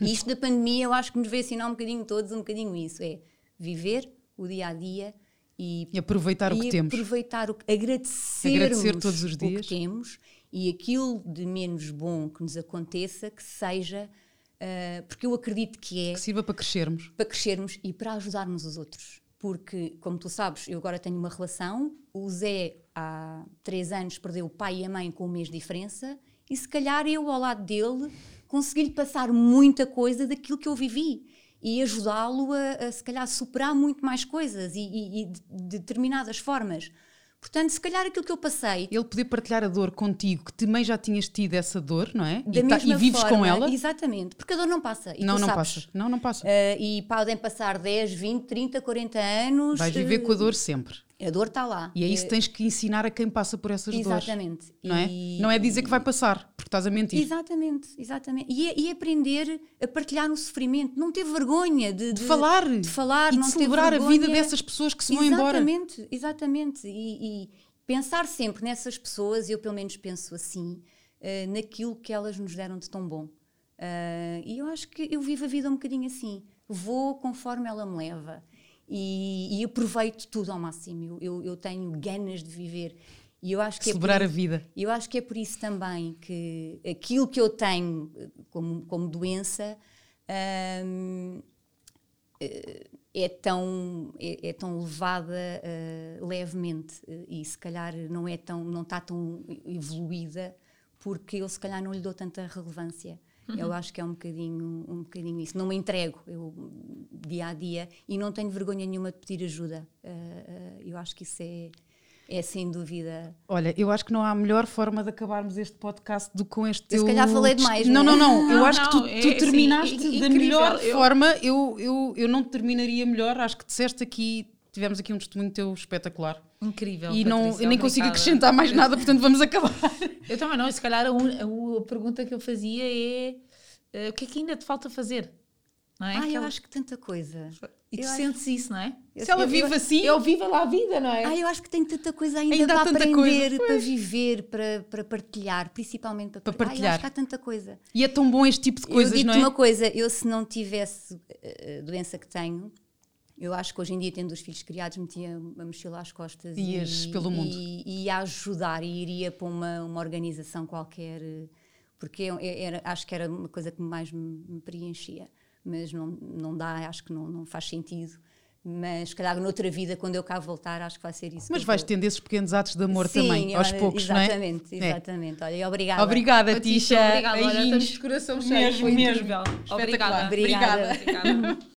Speaker 3: E isto da pandemia eu acho que nos veio ensinar um bocadinho todos, um bocadinho isso. É viver o dia a dia e,
Speaker 1: e aproveitar
Speaker 3: e
Speaker 1: o que temos.
Speaker 3: Aproveitar o que,
Speaker 1: Agradecer todos os dias.
Speaker 3: o que temos e aquilo de menos bom que nos aconteça, que seja, uh, porque eu acredito que é.
Speaker 1: Que sirva para crescermos.
Speaker 3: Para crescermos e para ajudarmos os outros. Porque, como tu sabes, eu agora tenho uma relação, o Zé há três anos perdeu o pai e a mãe com um mês de diferença, e se calhar eu ao lado dele consegui-lhe passar muita coisa daquilo que eu vivi e ajudá-lo a, a, se calhar, superar muito mais coisas e, e, e de, de determinadas formas. Portanto, se calhar aquilo que eu passei.
Speaker 1: Ele poder partilhar a dor contigo, que também já tinhas tido essa dor, não é?
Speaker 3: Da
Speaker 1: e,
Speaker 3: mesma
Speaker 1: e vives
Speaker 3: forma,
Speaker 1: com ela.
Speaker 3: Exatamente, porque a dor não passa.
Speaker 1: não, não
Speaker 3: sabes.
Speaker 1: passa. Não, não passa.
Speaker 3: Uh, e podem passar 10, 20, 30, 40 anos.
Speaker 1: Vais viver uh, com a dor sempre.
Speaker 3: A dor está lá.
Speaker 1: E é isso que tens que ensinar a quem passa por essas
Speaker 3: exatamente.
Speaker 1: dores. Não é? Não é dizer que vai passar, porque estás a mentir.
Speaker 3: Exatamente, exatamente. E, e aprender a partilhar no sofrimento, não ter vergonha de,
Speaker 1: de, de falar,
Speaker 3: de falar,
Speaker 1: e
Speaker 3: não
Speaker 1: de celebrar a vida dessas pessoas que se vão embora.
Speaker 3: Exatamente, exatamente. E, e, pensar sempre nessas pessoas, eu pelo menos penso assim, uh, naquilo que elas nos deram de tão bom. Uh, e eu acho que eu vivo a vida um bocadinho assim. Vou conforme ela me leva e, e aproveito tudo ao máximo. Eu, eu, tenho ganas de viver. E eu acho que
Speaker 1: Celebrar
Speaker 3: é
Speaker 1: a vida.
Speaker 3: Eu acho que é por isso também que aquilo que eu tenho como, como doença hum, é, tão, é, é tão levada uh, levemente e se calhar não, é tão, não está tão evoluída porque eu se calhar não lhe dou tanta relevância. Uhum. Eu acho que é um bocadinho, um bocadinho isso. Não me entrego eu, dia a dia e não tenho vergonha nenhuma de pedir ajuda. Uh, uh, eu acho que isso é, é sem dúvida.
Speaker 1: Olha, eu acho que não há melhor forma de acabarmos este podcast do que com este.
Speaker 3: Eu se calhar falei demais.
Speaker 1: Não, não, não. não. Eu
Speaker 2: não,
Speaker 1: acho que tu, tu é, terminaste
Speaker 2: sim,
Speaker 1: da melhor eu... forma. Eu, eu, eu não terminaria melhor. Acho que disseste aqui. Tivemos aqui um testemunho teu espetacular.
Speaker 2: Incrível.
Speaker 1: E não,
Speaker 2: Patrícia,
Speaker 1: eu nem consigo acrescentar mais nada, portanto vamos acabar.
Speaker 2: eu também não. Se calhar a, un, a, pergunta que eu fazia é uh, o que é que ainda te falta fazer?
Speaker 3: Não é? Ah, Aquela... eu acho que tanta coisa.
Speaker 2: E tu eu sentes acho... isso, não é?
Speaker 1: Eu, Se ela vive eu, assim.
Speaker 2: Eu viva lá a vida, não é?
Speaker 3: Ah, eu acho que tenho tanta coisa ainda, ainda para aprender, para viver, para, para partilhar, principalmente para,
Speaker 1: para partilhar.
Speaker 3: Ah, acho que há tanta coisa.
Speaker 1: E é tão bom este tipo de coisas,
Speaker 3: eu
Speaker 1: não é?
Speaker 3: uma coisa, eu se não tivesse a doença que tenho, eu acho que hoje em dia, tendo os filhos criados, metia a mochila às costas
Speaker 1: Ias e, pelo mundo.
Speaker 3: E, ia ajudar e iria para uma, uma organização qualquer, porque era, acho que era uma coisa que mais me, me preenchia. Mas não, não dá, acho que não, não faz sentido mas se calhar noutra vida, quando eu cá voltar, acho que vai ser isso.
Speaker 1: Mas vais
Speaker 3: vou...
Speaker 1: tendo esses pequenos atos de amor
Speaker 3: Sim,
Speaker 1: também, aos poucos, não é?
Speaker 3: Exatamente, exatamente. É. Olha, obrigada.
Speaker 1: Obrigada, Tisha.
Speaker 2: Obrigada, olha, estamos de coração cheio.
Speaker 1: Mesmo, mesmo.
Speaker 2: Obrigada.
Speaker 3: Obrigada.
Speaker 2: obrigada. obrigada.